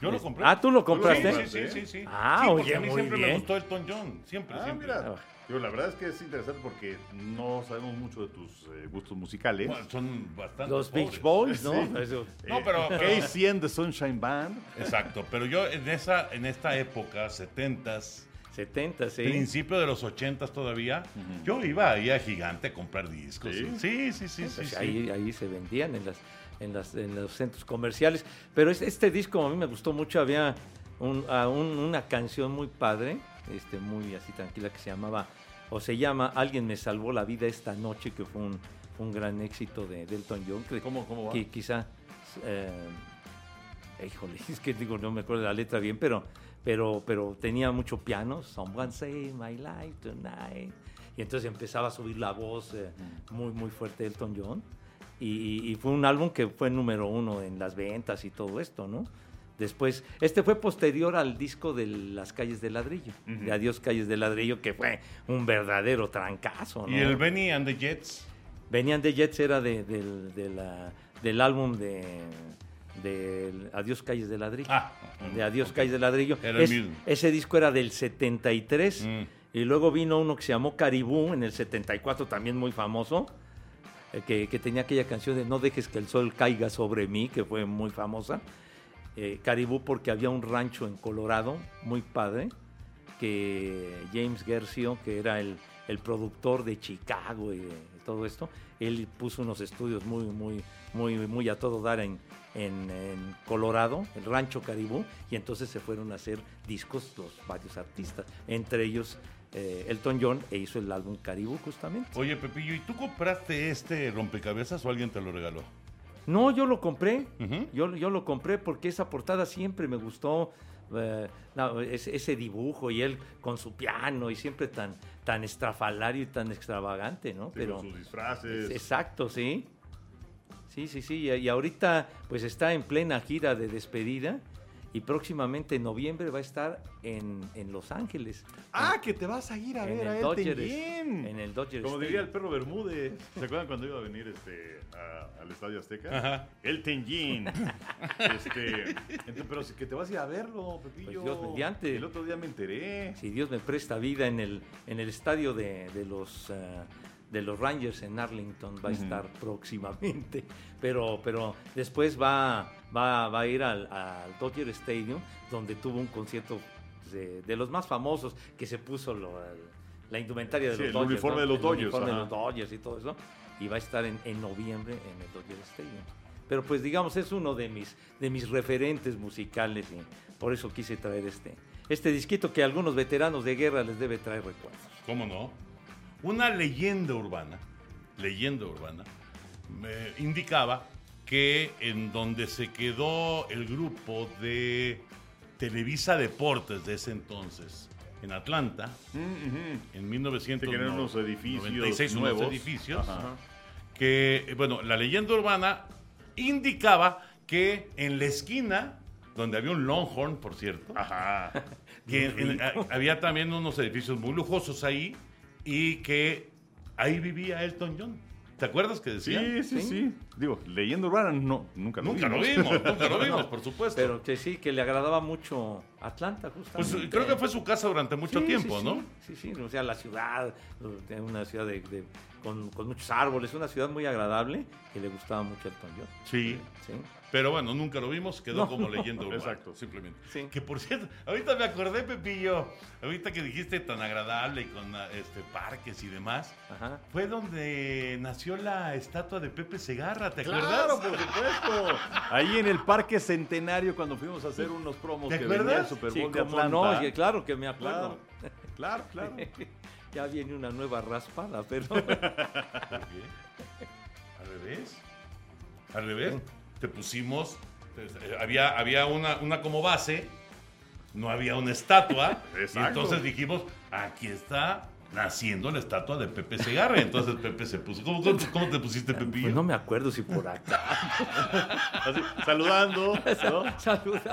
Yo lo compré. Ah, ¿tú lo compraste? Sí, sí, sí, sí. sí. Ah, Sí, porque oye, a mí muy siempre me gustó Elton John. Siempre, Ah, siempre. mira. La verdad es que es interesante porque no sabemos mucho de tus eh, gustos musicales. Bueno, son bastante Los pobres. Beach Boys, ¿no? Sí. Eso. No, pero- Casey and the Sunshine Band. Exacto, pero yo en esa en esta época, 70s, 70, sí. principio de los 80s todavía, yo iba ahí a Gigante a comprar discos. ¿Sí? Sí, sí, sí, sí. Pues sí. ahí, ahí se vendían en, las, en, las, en los centros comerciales. Pero es- este disco a mí me gustó mucho. Había un- a un- una canción muy padre, este, muy así tranquila, que se llamaba, o se llama Alguien me salvó la vida esta noche, que fue un, un gran éxito de, de Elton John. que- ¿Cómo- cómo va? Que quizá, eh, híjole, es que digo, no me acuerdo la letra bien, pero, pero, pero tenía mucho piano. Someone say my life tonight. Y entonces empezaba a subir la voz eh, muy, muy fuerte Elton John. Y, y- fue un álbum que fue número uno en las ventas y todo esto, ¿no? Después, este fue posterior al disco de Las Calles de Ladrillo, de Adiós Calles de Ladrillo, que fue un verdadero trancazo, ¿no? Y el Benny and the Jets. Venían de Jets era de- del, de la- del álbum de, Adiós Calles de Ladrillo. Ah, de Adiós Calles de Ladrillo. Era el Es- mismo. ese disco era del 73 Mm. y luego vino uno que se llamó Caribú en el 74, también muy famoso, que, que tenía aquella canción de No dejes que el sol caiga sobre mí, que fue muy famosa. Eh, Caribú porque había un rancho en Colorado muy padre que James Gersio, que era el, el productor de Chicago y de todo esto, él puso unos estudios muy, muy, muy, muy a todo dar en, en- en Colorado, el rancho Caribú, y entonces se fueron a hacer discos los varios artistas, entre ellos eh, Elton John, e hizo el álbum Caribú justamente. Oye, Pepillo, ¿y tú compraste este rompecabezas o alguien te lo regaló? No, yo lo compré. Yo, yo lo compré porque esa portada siempre me gustó. eh, no, ese, ese dibujo y él con su piano y siempre tan, tan estrafalario y tan extravagante, ¿no? Pero sus disfraces. Exacto, sí. Sí, sí, sí. Y, y ahorita pues está en plena gira de despedida y próximamente en noviembre va a estar en, en Los Ángeles. Ah, que te vas a ir a ver a el Dodgers, John. en el Dodgers Como Stadium. diría el perro Bermúdez. ¿Se acuerdan cuando iba a venir este, a- al Estadio Azteca? Ajá. Elton John. este, entonces, pero que te vas a ir a verlo, Pepillo. Pues Dios mediante. El otro día me enteré. si Dios me presta vida en el, en el estadio de, de los eh, de los Rangers en Arlington va a estar próximamente pero pero después va va, va a ir al, al Dodger Stadium donde tuvo un concierto de, de los más famosos que se puso lo- el- la indumentaria de Sí, los el Dodgers uniforme ¿no? de los El Dodgers, uniforme de los Dodgers y todo eso y va a estar en, en noviembre en el Dodger Stadium pero pues digamos es uno de mis de mis referentes musicales y por eso quise traer este este disquito que a algunos veteranos de guerra les debe traer recuerdos. ¿Cómo no? Una leyenda urbana, leyenda urbana, me indicaba que en donde se quedó el grupo de Televisa Deportes de ese entonces, en Atlanta, Mm, ujú. en 1996, Sí, que eran unos edificios Ajá. que, bueno, la leyenda urbana indicaba que en la esquina, donde había un Longhorn, por cierto, Ajá. que en- a- había también unos edificios muy lujosos ahí y que ahí vivía Elton John. ¿Te acuerdas que decía? Sí, sí, sí, Digo, leyenda urbana no, nunca lo Nunca lo vimos. vimos, nunca lo vimos, por supuesto. Pero que sí, que le agradaba mucho Atlanta, pues justamente. creo que fue su casa durante mucho Sí, tiempo, sí, ¿no? Sí, sí, sí, o sea, la ciudad, eh, una ciudad de, de- con, con muchos árboles, una ciudad muy agradable que le gustaba mucho Elton John. Sí. Sí. Pero bueno, nunca lo vimos, quedó No. como leyenda urbana. Exacto. Simplemente. Sí. Que por cierto, ahorita me acordé, Pepillo, ahorita que dijiste tan agradable y con este parques y demás, Ajá. fue donde nació la estatua de Pepe Segarra. ¿te Claro, acuerdas? por supuesto. Ahí en el Parque Centenario cuando fuimos a hacer unos promos ¿Te que venía el? Super Sí, Bowl de Atlanta. no, claro que me acuerdo. Claro, claro, claro. ya viene una nueva raspada, pero ¿Por qué? ¿Al revés? ¿Al revés? Te pusimos, eh, había, había una, una como base, no había una estatua, y entonces dijimos, aquí está naciendo la estatua de Pepe Segarra. Entonces Pepe se puso, ¿cómo, cómo- cómo te pusiste Pepillo? pues no me acuerdo si por acá. Así, saludando.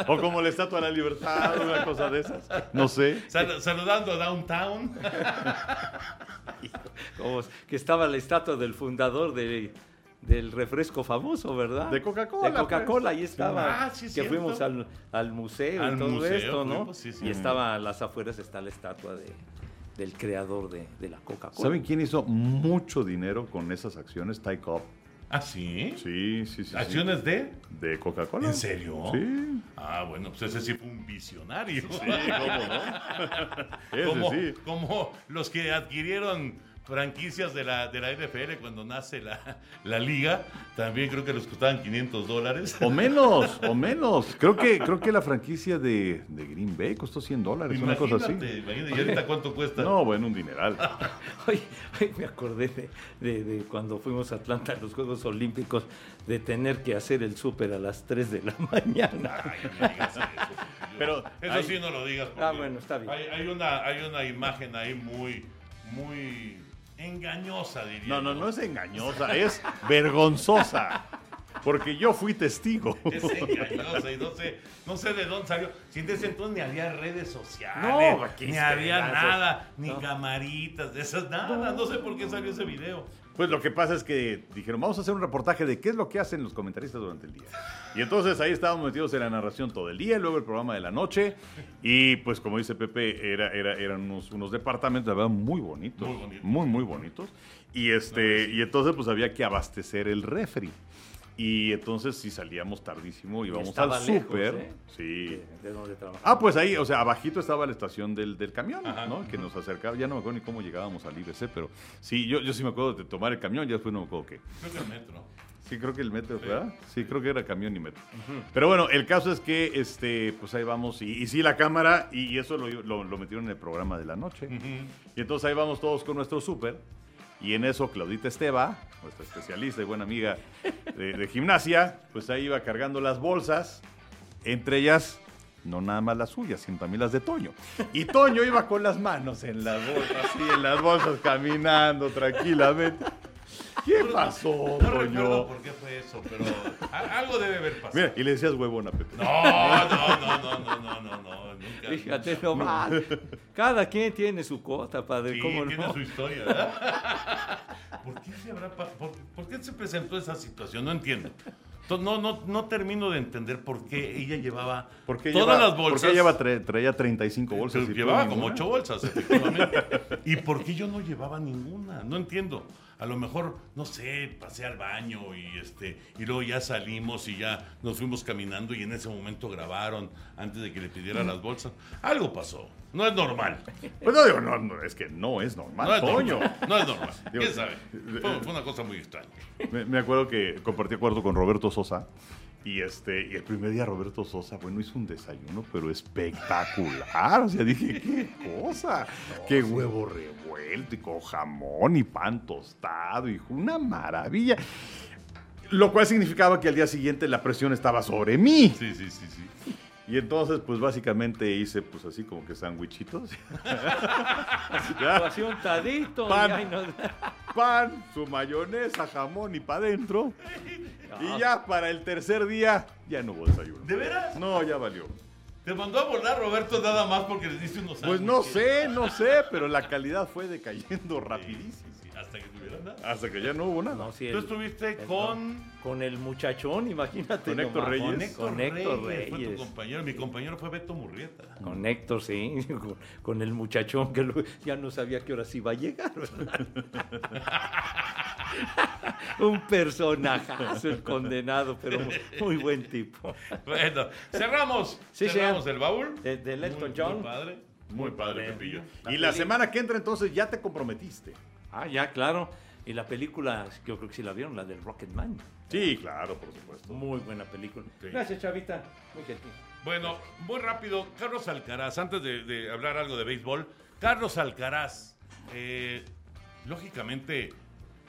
O como la Estatua de la Libertad, una cosa de esas. No sé. Sal- saludando a Downtown. Como que estaba la estatua del fundador de- del refresco famoso, ¿verdad? De Coca-Cola, De Coca-Cola, ahí Ah, estaba. sí, es que cierto. fuimos al, al museo Al y todo museo, esto, ¿no? fuimos, sí, sí. Y estaba a las afueras está la estatua de, del creador de, de la Coca-Cola. ¿Saben quién hizo mucho dinero con esas acciones? Ty Cobb. ¿Ah, sí? Sí, sí, sí. sí. ¿Acciones de? de Coca-Cola. ¿En serio? Sí. Ah, bueno, pues ese sí fue un visionario. Sí, cómo no. Ese como, sí. como los que adquirieron franquicias de la, de la NFL cuando nace la, la liga, también creo que les costaban 500 dólares. O menos, o menos. Creo que, creo que la franquicia de, de Green Bay costó 100 dólares, una cosa así. Imagínate, ¿y ahorita cuánto cuesta? No, bueno, un dineral. Hoy, hoy me acordé de, de- de cuando fuimos a Atlanta en los Juegos Olímpicos, de tener que hacer el súper a las 3 de la mañana. Ay, no digas eso. Pero eso hay- sí no lo digas. Ah, bueno, está bien. Hay, hay una, hay una imagen ahí muy, muy engañosa, diría No, no, yo. no es engañosa, es vergonzosa. Porque yo fui testigo. Es engañosa y no sé, no sé de dónde salió. Si ese entonces ni había redes sociales, No, ni había nada, ni No. camaritas de esas, nada. No. sé por qué salió ese video. Pues lo que pasa es que dijeron, vamos a hacer un reportaje de qué es lo que hacen los comentaristas durante el día. Y entonces ahí estábamos metidos en la narración todo el día, luego el programa de la noche. Y pues como dice Pepe, era, era, eran unos, unos departamentos, la verdad, muy bonitos. Muy bonitos. Muy, muy bonitos. Y, este, y entonces pues había que abastecer el refri. Y entonces si salíamos tardísimo, íbamos al súper. ¿eh? Sí. De, donde. Ah, pues ahí, o sea, abajito estaba la estación del, del camión, Ajá. ¿no? Que nos acercaba, ya no me acuerdo ni cómo llegábamos al IBC, pero sí, yo, yo sí me acuerdo de tomar el camión, ya después no me acuerdo qué. Creo que el metro. Sí, creo que el metro, ¿verdad? Sí, creo que era camión y metro. Pero bueno, el caso es que, este, pues ahí vamos, y, y sí, la cámara, y, y eso lo, lo- lo metieron en el programa de la noche. Y entonces ahí vamos todos con nuestro súper, y en eso Claudita Esteba, nuestra especialista y buena amiga de, de gimnasia, pues ahí iba cargando las bolsas, entre ellas... No nada más las suyas, sino también las de Toño. Y Toño iba con las manos en las bolsas, así en las bolsas, caminando tranquilamente. ¿Qué pasó, No recuerdo Toño? por qué fue eso, pero a- algo debe haber pasado. Mira, y le decías huevón a Pepe. No, no, no, no, no, no, no, no, nunca. Fíjate nomás. Cada quien tiene su cuota, padre. Sí, ¿Cómo tiene no? su historia, ¿verdad? ¿Por qué, se habrá pa- por, por qué se presentó esa situación? No entiendo. To- No, no, no termino de entender por qué ella llevaba Porque todas lleva, las bolsas. Porque lleva tra- traía 35 bolsas. Pero y tú llevaba como ninguna. ocho bolsas, efectivamente. ¿Y por qué yo no llevaba ninguna? No entiendo. A lo mejor, no sé, pasé al baño y este y luego ya salimos y ya nos fuimos caminando y en ese momento grabaron antes de que le pidiera las bolsas. Algo pasó. No es normal. Pues no, digo, no, no, es que no es normal, No es Toño. normal. No es normal. ¿Quién sabe? Fue, fue una cosa muy extraña. Me, me acuerdo que compartí cuarto con Roberto Sosa. Y, este, y el primer día Roberto Sosa, bueno, hizo un desayuno, pero espectacular. O sea, dije, qué cosa. qué huevo revuelto y con jamón y pan tostado. Y una maravilla. Lo cual significaba que al día siguiente la presión estaba sobre mí. Sí, sí, sí, sí. Y entonces, pues básicamente hice, pues así como que sandwichitos. Así untadito. Pan. no- Pan, su mayonesa, jamón y para adentro. Ah. Y ya para el tercer día, ya no hubo desayuno. ¿De veras? No, ya valió. Te mandó a volar Roberto nada más porque les diste unos Pues no sé, no sé, pero la calidad fue decayendo rapidísimo. Sí, sí, hasta que nada. Hasta que ya no hubo nada. No, sí, Tú el- el- con... con el muchachón, imagínate. Con Héctor nomás. Reyes. Con Héctor, Con Héctor Reyes, Fue tu compañero. Mi compañero fue Beto Murrieta. Con Héctor, sí. Con, con el muchachón que lo- ya no sabía qué horas iba a llegar, ¿verdad? Un personajazo el condenado, pero muy, muy buen tipo. Bueno, cerramos. Sí, cerramos el baúl. De- de Elton Muy- John. Muy padre. Muy padre, padre. Pepillo. Y la semana que entra entonces ya te comprometiste. Ah, ya, claro. Y la película, yo creo que sí la vieron, la del Rocketman. Sí, claro, por supuesto. Muy buena película. Sí. Gracias, Chavita. Muy gentil. Bueno, muy rápido, Carlos Alcaraz, antes de, de hablar algo de béisbol, Carlos Alcaraz, eh, lógicamente,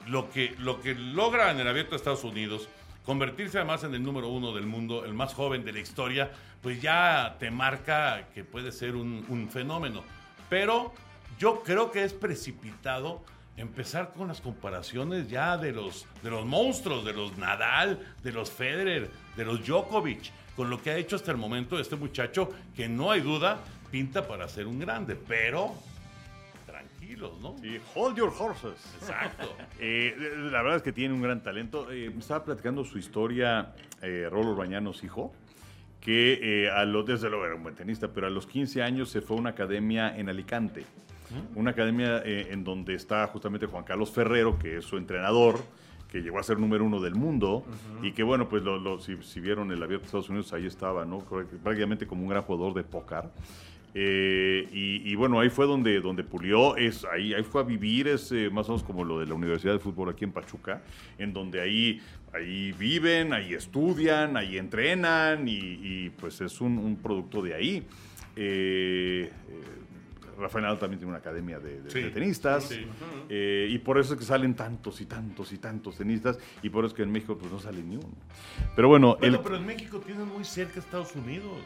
lo que, lo que logra en el abierto de Estados Unidos, convertirse además en el número uno del mundo, el más joven de la historia, pues ya te marca que puede ser un, un fenómeno. Pero yo creo que es precipitado empezar con las comparaciones ya de los, de los monstruos, de los Nadal, de los Federer, de los Djokovic, con lo que ha hecho hasta el momento este muchacho que no hay duda pinta para ser un grande, pero tranquilos, ¿no? Sí, hold your horses. Exacto. Eh, la verdad es que tiene un gran talento. Eh, me estaba platicando su historia, eh, Rolo Bañanos, hijo, que eh, a los, desde luego era un buen tenista, pero a los 15 años se fue a una academia en Alicante. Una academia eh, en donde está justamente Juan Carlos Ferrero, que es su entrenador, que llegó a ser número uno del mundo y que, bueno, pues lo, lo- si, si vieron el abierto de Estados Unidos, ahí estaba, ¿no? Prácticamente como un gran jugador de póker. Eh, y, y bueno, ahí fue donde, donde pulió, es, ahí, ahí fue a vivir, es eh, más o menos como lo de la Universidad de Fútbol aquí en Pachuca, en donde ahí, ahí viven, ahí estudian, ahí entrenan y, y, pues es un, un producto de ahí. Eh, eh, Rafael Nadal también tiene una academia de, de- Sí, de tenistas sí. eh, y por eso es que salen tantos y tantos y tantos tenistas y por eso es que en México pues no sale ni uno. Pero bueno, Bueno, el- pero en México tienen muy cerca Estados Unidos.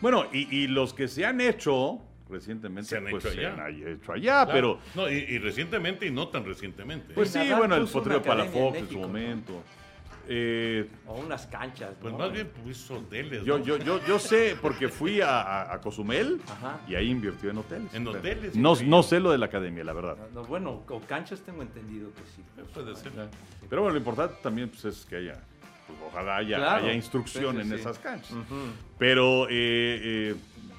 bueno, y, y los que se han hecho recientemente, Se han pues hecho se allá. han hecho allá, pero No, y, y recientemente y no tan recientemente. pues Y sí, bueno, el una para en Fox en su México, ¿no? Eh, O unas canchas. pues ¿no? más bien puso hoteles. yo, ¿no? yo, yo, yo sé, porque fui a, a- Cozumel Ajá. y ahí invirtió en hoteles. En hoteles, No, no sé lo de la academia, la verdad. No, bueno, o canchas tengo entendido que sí. Puede ser. Pero bueno, lo importante también pues, es que haya, pues, ojalá haya, Claro. haya instrucción en sí. esas canchas. Pero, eh, eh,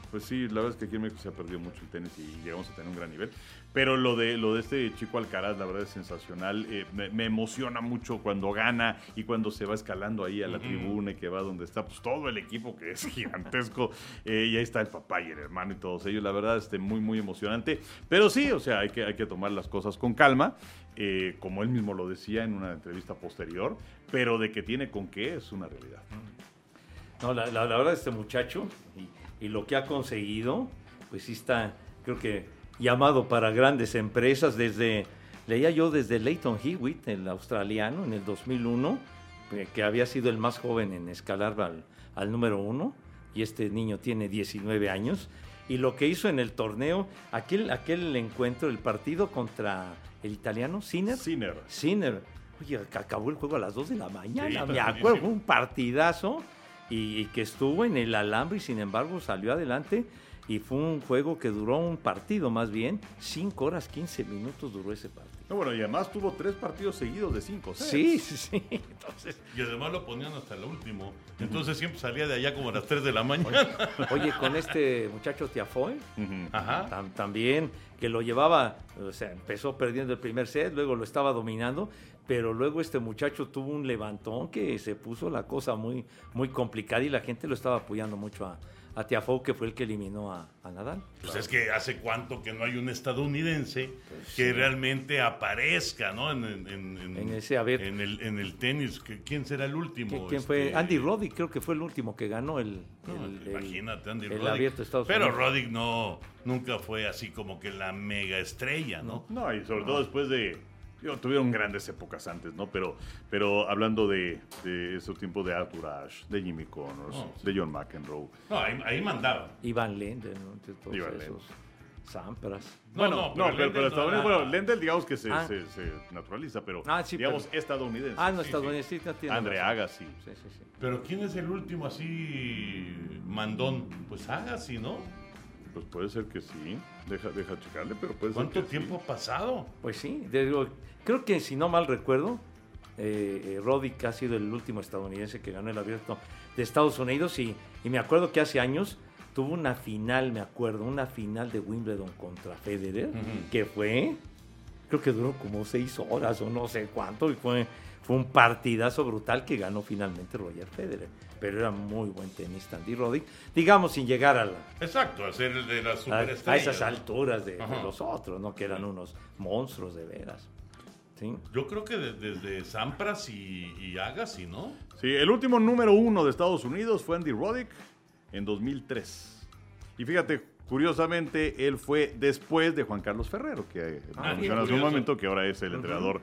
pues sí, la verdad es que aquí en México se ha perdido mucho el tenis y llegamos a tener un gran nivel. Pero lo de, lo de este chico Alcaraz, la verdad es sensacional. Eh, me, me emociona mucho cuando gana y cuando se va escalando ahí a la tribuna y que va donde está pues, todo el equipo que es gigantesco. Eh, y ahí está el papá y el hermano y todos ellos. La verdad, este, muy, muy emocionante. Pero sí, o sea, hay que, hay que tomar las cosas con calma. eh, como él mismo lo decía en una entrevista posterior. Pero de que tiene con qué es una realidad. No, la, la- la verdad, este muchacho y, y lo que ha conseguido, pues sí está, creo que llamado para grandes empresas desde, leía yo desde Leighton Hewitt, el australiano, en el 2001, eh, que había sido el más joven en escalar al, al número uno, y este niño tiene 19 años, y lo que hizo en el torneo, aquel, aquel encuentro, el partido contra el italiano, Sinner, Sinner. Sinner. Oye, que acabó el juego a las 2 de la mañana, Sí, me acuerdo, un partidazo y, y que estuvo en el alambre y sin embargo salió adelante y fue un juego que duró un partido más bien, 5 horas 15 minutos duró ese partido. No, bueno, y además tuvo tres partidos seguidos de cinco. sets. Sí, sí, sí. Entonces, Y además lo ponían hasta el último. Entonces siempre salía de allá como a las 3 de la mañana. oye, con este muchacho Tiafoe. Ajá. tam- también que lo llevaba, o sea, empezó perdiendo el primer set, luego lo estaba dominando, pero luego este muchacho tuvo un levantón que se puso la cosa muy, muy complicada y la gente lo estaba apoyando mucho a, a Tiafoe, que fue el que eliminó a, a Nadal. Pues es que hace cuánto que no hay un estadounidense que realmente aparezca, ¿no? En, en- en- En ese abierto. En el, en el tenis. ¿Qui- ¿Quién será el último? ¿Qui- ¿Quién fue? Este, Andy Roddick, creo que fue el último que ganó el, no, el- imagínate, Andy el Roddick. abierto de Estados Pero Unidos. Roddick no, nunca fue así como que la mega estrella, ¿no? No, y sobre todo después de. Digo, tuvieron grandes épocas antes, ¿no? Pero, pero hablando de, de ese tiempo de Arthur Ashe, de Jimmy Connors, No, sí. de John McEnroe. No, ahí, ahí mandaba. Iván Lendl, ¿no? Todos Iván esos. Sampras. No, bueno, no, no, pero pero, pero, no estadounidense, era- bueno, Lendl digamos que se, Ah. se- se naturaliza, pero Ah, sí, digamos pero- estadounidense. Ah, no, Sí, estadounidense, sí, no tiene Andre. Agassi. Sí, sí, sí. Pero ¿quién es el último así mandón? Pues Agassi, ¿no? Pues puede ser que sí. Deja, deja checarle, pero puede ser ¿Cuánto que tiempo sí. ha pasado? Pues sí, digo, creo que si no mal recuerdo, eh, eh, Roddick ha sido el último estadounidense que ganó el abierto de Estados Unidos y, y me acuerdo que hace años tuvo una final, me acuerdo, una final de Wimbledon contra Federer, que fue, creo que duró como seis horas o no sé cuánto, y fue, fue un partidazo brutal que ganó finalmente Roger Federer. Pero era muy buen tenista Andy Roddick, digamos sin llegar a la, Exacto, a ser el de las a, superestrellas. a esas alturas de, los otros, ¿no? Que eran unos monstruos de veras. ¿sí? Yo creo que de- desde Sampras y, y Agassi, ¿no? Sí, el último número uno de Estados Unidos fue Andy Roddick en 2003. Y fíjate, curiosamente, él fue después de Juan Carlos Ferrero, que eh, Ah, hace un momento, que ahora es el entrenador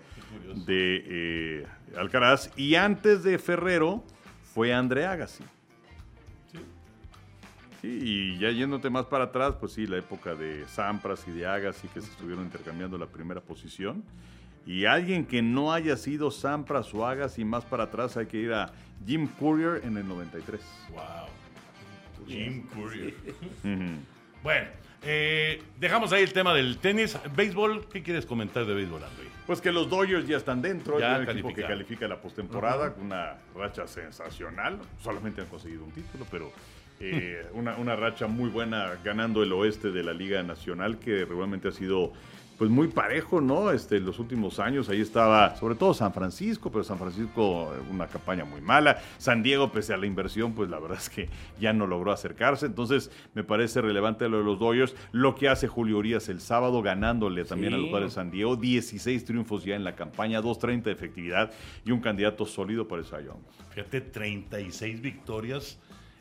de eh, Alcaraz. Y antes de Ferrero fue André Agassi. Sí. Sí, y ya yéndote más para atrás, pues sí, la época de Sampras y de Agassi que se estuvieron intercambiando la primera posición. Y alguien que no haya sido Sampras o Agassi más para atrás, hay que ir a Jim Courier en el 93. Wow. Jim Courier. Bueno, eh, dejamos ahí el tema del tenis. Béisbol, ¿qué quieres comentar de béisbol, André? Pues que los Dodgers ya están dentro, Ya ya el equipo que califica la postemporada, con una racha sensacional. Solamente han conseguido un título, pero eh, una, una racha muy buena ganando el oeste de la Liga Nacional, que regularmente ha sido pues muy parejo, ¿no? Este, en los últimos años ahí estaba, sobre todo San Francisco, pero San Francisco eh, una campaña muy mala. San Diego, pese a la inversión, pues la verdad es que ya no logró acercarse. Entonces, me parece relevante lo de los Dodgers. Lo que hace Julio Urias el sábado, ganándole también Sí. a los Padres de San Diego. 16 triunfos ya en la campaña, 2.30 de efectividad y un candidato sólido para el Young. Fíjate, 36 victorias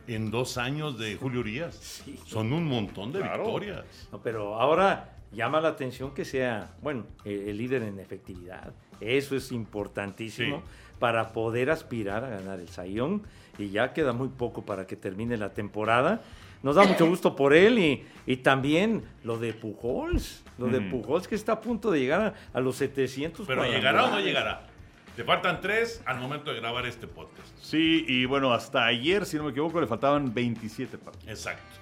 en dos años de Julio Urias. Sí. Son un montón de Claro. victorias. No, pero ahora llama la atención que sea, bueno, eh, el líder en efectividad. Eso es importantísimo Sí. para poder aspirar a ganar el Sayón. Y ya queda muy poco para que termine la temporada. Nos da mucho gusto por él y, y también lo de Pujols. Lo de Ujú. Pujols que está a punto de llegar a, a los 700. Pero ¿llegará o no llegará? Te faltan tres al momento de grabar este podcast. Sí, y bueno, hasta ayer, si no me equivoco, le faltaban 27 partidos. Exacto.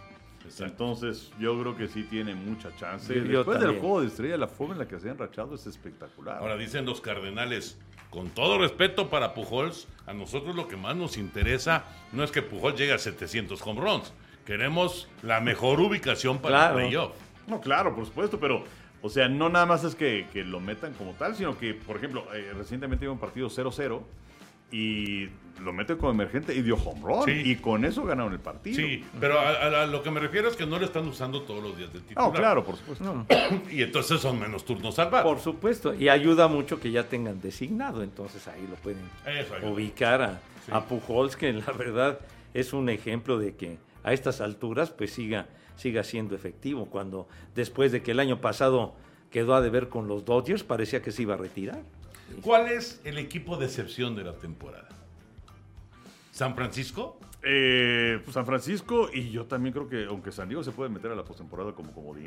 Exacto. Entonces, yo creo que sí tiene mucha chance. Yo- yo Después del juego de estrella, la forma en la que se han rachado es espectacular. Ahora dicen los Cardenales, con todo respeto para Pujols, a nosotros lo que más nos interesa no es que Pujols llegue a 700 home runs. Queremos la mejor ubicación para Claro. el playoff. No, claro, por supuesto, pero, o sea, no nada más es que, que lo metan como tal, sino que, por ejemplo, eh, recientemente hubo un partido 0-0 y lo mete como emergente y dio home run. Sí. Y con eso ganaron el partido. Sí, pero a, a- a lo que me refiero es que no lo están usando todos los días del titular. No, claro, por supuesto. No, Y entonces son menos turnos al bat. por supuesto. Y ayuda mucho que ya tengan designado. Entonces ahí lo pueden ubicar a, Sí. a Pujols, que la verdad es un ejemplo de que a estas alturas pues siga, siga siendo efectivo. Cuando después de que el año pasado quedó a deber con los Dodgers, parecía que se iba a retirar. ¿Cuál es el equipo de excepción de la temporada? ¿San Francisco? Eh, San Francisco y yo también creo que, aunque San Diego se puede meter a la postemporada como comodín,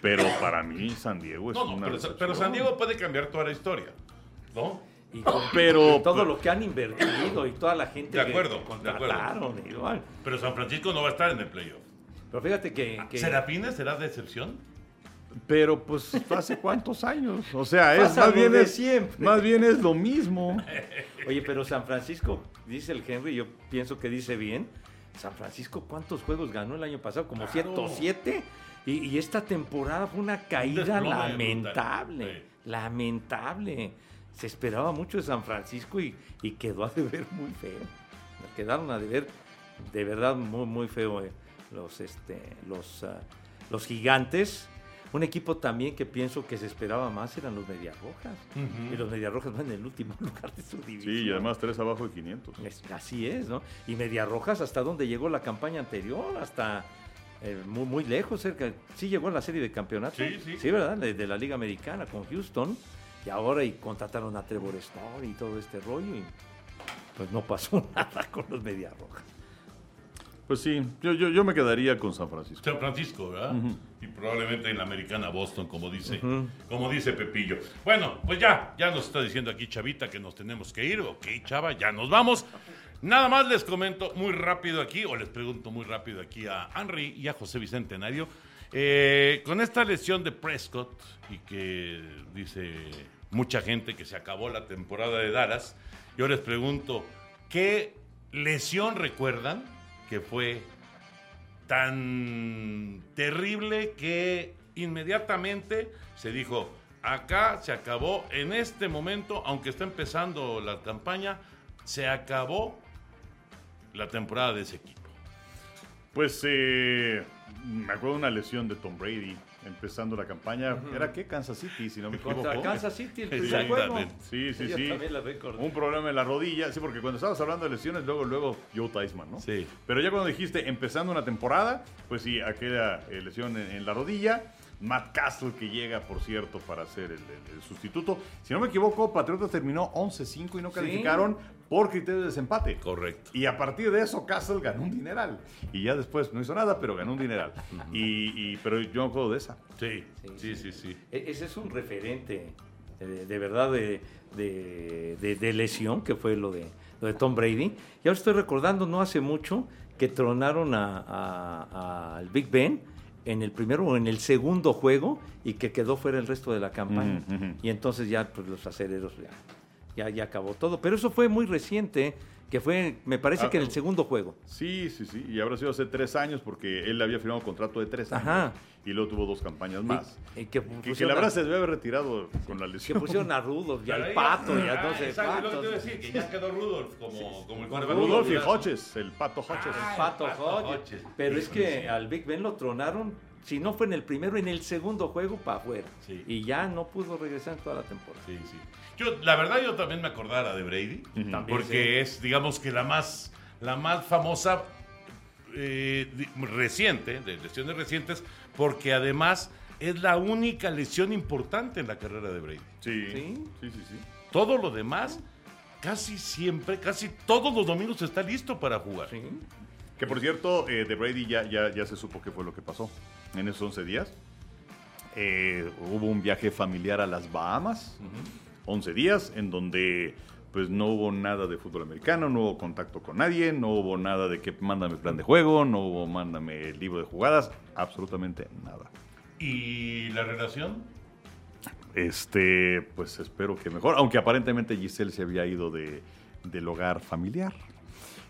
pero para mí San Diego es No, no, una pero, decepción. pero San Diego puede cambiar toda la historia. ¿No? Y con Pero- todo lo que han invertido y toda la gente De que acuerdo, de contrataron. igual. Pero San Francisco no va a estar en el playoff. Pero fíjate que... que- ¿Serafines será de excepción? Pero pues hace cuántos años, o sea, es más bien de es siempre. más bien es lo mismo. Oye, pero San Francisco, dice el Henry, yo pienso que dice bien. San Francisco, ¿cuántos juegos ganó el año pasado? Como Claro. 107. Y, y esta temporada fue una caída lamentable. sí. Lamentable. Se esperaba mucho de San Francisco y, y quedó a deber muy feo. Quedaron a deber de verdad muy, muy feo eh, los, este, los, ah, los gigantes. Un equipo también que pienso que se esperaba más eran los Medias Rojas. Y los Medias Rojas van en el último lugar de su división. Sí, y además tres abajo de 500. Es- así es, ¿no? Y Medias Rojas, ¿hasta dónde llegó la campaña anterior? Hasta eh, muy, muy lejos, cerca. Sí llegó a la serie de campeonatos. Sí, sí. Sí, ¿verdad? De, de la Liga Americana con Houston. Y ahora y contrataron a Trevor Story y todo este rollo. Y pues no pasó nada con los Medias Rojas. Pues sí, yo, yo, yo me quedaría con San Francisco. San Francisco, ¿verdad? Y probablemente en la americana Boston, como dice, como dice Pepillo. Bueno, pues ya, ya nos está diciendo aquí Chavita que nos tenemos que ir. Ok, Chava, ya nos vamos. Nada más les comento muy rápido aquí, o les pregunto muy rápido aquí a Henry y a José Bicentenario. Eh, con esta lesión de Prescott y que dice mucha gente que se acabó la temporada de Dallas, yo les pregunto, ¿qué lesión recuerdan que fue tan terrible que inmediatamente se dijo, acá se acabó, en este momento, aunque está empezando la campaña, se acabó la temporada de ese equipo. Pues eh, me acuerdo de una lesión de Tom Brady empezando la campaña. ¿Era qué? Kansas City, si no me equivoco. Contra Kansas City, el primer juego. Sí, sí, sí. Un problema en la rodilla. Sí, porque cuando estabas hablando de lesiones, luego, luego Joe Theismann, ¿no? Sí. Pero ya cuando dijiste empezando una temporada, pues sí, aquella eh, lesión en, en la rodilla. Matt Castle que llega, por cierto, para ser el, el- el sustituto. Si no me equivoco, Patriotas terminó 11-5 y no Sí. Por criterio de desempate. Correcto. Y a partir de eso, Castle ganó un dineral. Y ya después no hizo nada, pero ganó un dineral. y, y- pero yo me acuerdo de esa. Sí, sí, sí, sí. E- Ese es un referente de, de verdad de, de- de- de lesión, que fue lo de, lo de Tom Brady. Y ahora estoy recordando, no hace mucho, que tronaron a- a- a- al Big Ben en el primero o en el segundo juego y que quedó fuera el resto de la campaña. Y entonces ya pues, los aceleros ya, ya, ya acabó todo. Pero eso fue muy reciente, que fue, me parece Ah, que en el ah. segundo juego. Sí, sí, sí. Y habrá sido hace tres años porque él había firmado un contrato de tres años. Ajá. Y luego tuvo dos campañas más. Y, y que, Que, que la a- verdad se debe haber retirado con la que lesión. pusieron a Pero el ahí- pato, ya Ah, no sé exacto, lo que te iba a decir, que ya quedó Rudolph como, como el quarterback Rudolph y. Hodges, el pato Hodges. Ah, El Pato el Pato Hodges. Hodges. Pero es que sí. al Big Ben lo tronaron, si no fue en el primero, en el segundo juego para afuera. Sí. Y ya no pudo regresar en toda la temporada. Sí, sí. Yo, la verdad, yo también me acordara de Brady, También, porque es, digamos que la más, la más famosa eh, reciente, de lesiones recientes, porque además es la única lesión importante en la carrera de Brady. Sí, ¿Sí? sí, sí, sí. Todo lo demás, casi siempre, casi todos los domingos está listo para jugar. Sí. Que por cierto, eh, de Brady ya, ya, ya se supo qué fue lo que pasó en esos 11 días. Eh, hubo un viaje familiar a las Bahamas, 11 días, en donde pues no hubo nada de fútbol americano, no hubo contacto con nadie, no hubo nada de que mándame plan de juego, no hubo mándame el libro de jugadas, absolutamente nada. ¿Y la relación? Este, pues espero que mejor, aunque aparentemente Giselle se había ido de, del hogar familiar.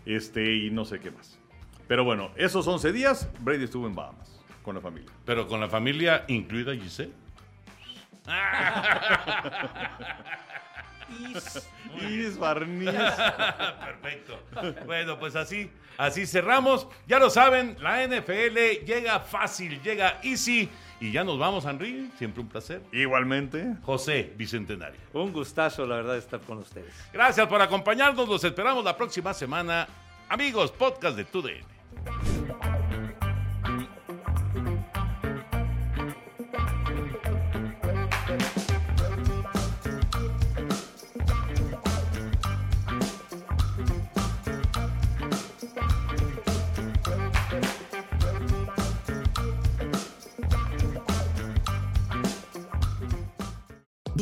Este, y no sé qué más. Pero bueno, esos 11 días, Brady estuvo en Bahamas con la familia. Pero con la familia incluida Giselle. Is barniz. Perfecto. Bueno, pues así, así cerramos. Ya lo saben, la NFL llega fácil, llega easy. Y ya nos vamos, Henry. Siempre un placer. Igualmente. José Bicentenario. Un gustazo, la verdad, estar con ustedes. Gracias por acompañarnos. Los esperamos la próxima semana. Amigos, podcast de TUDN.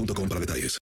boostmobile.com para detalles.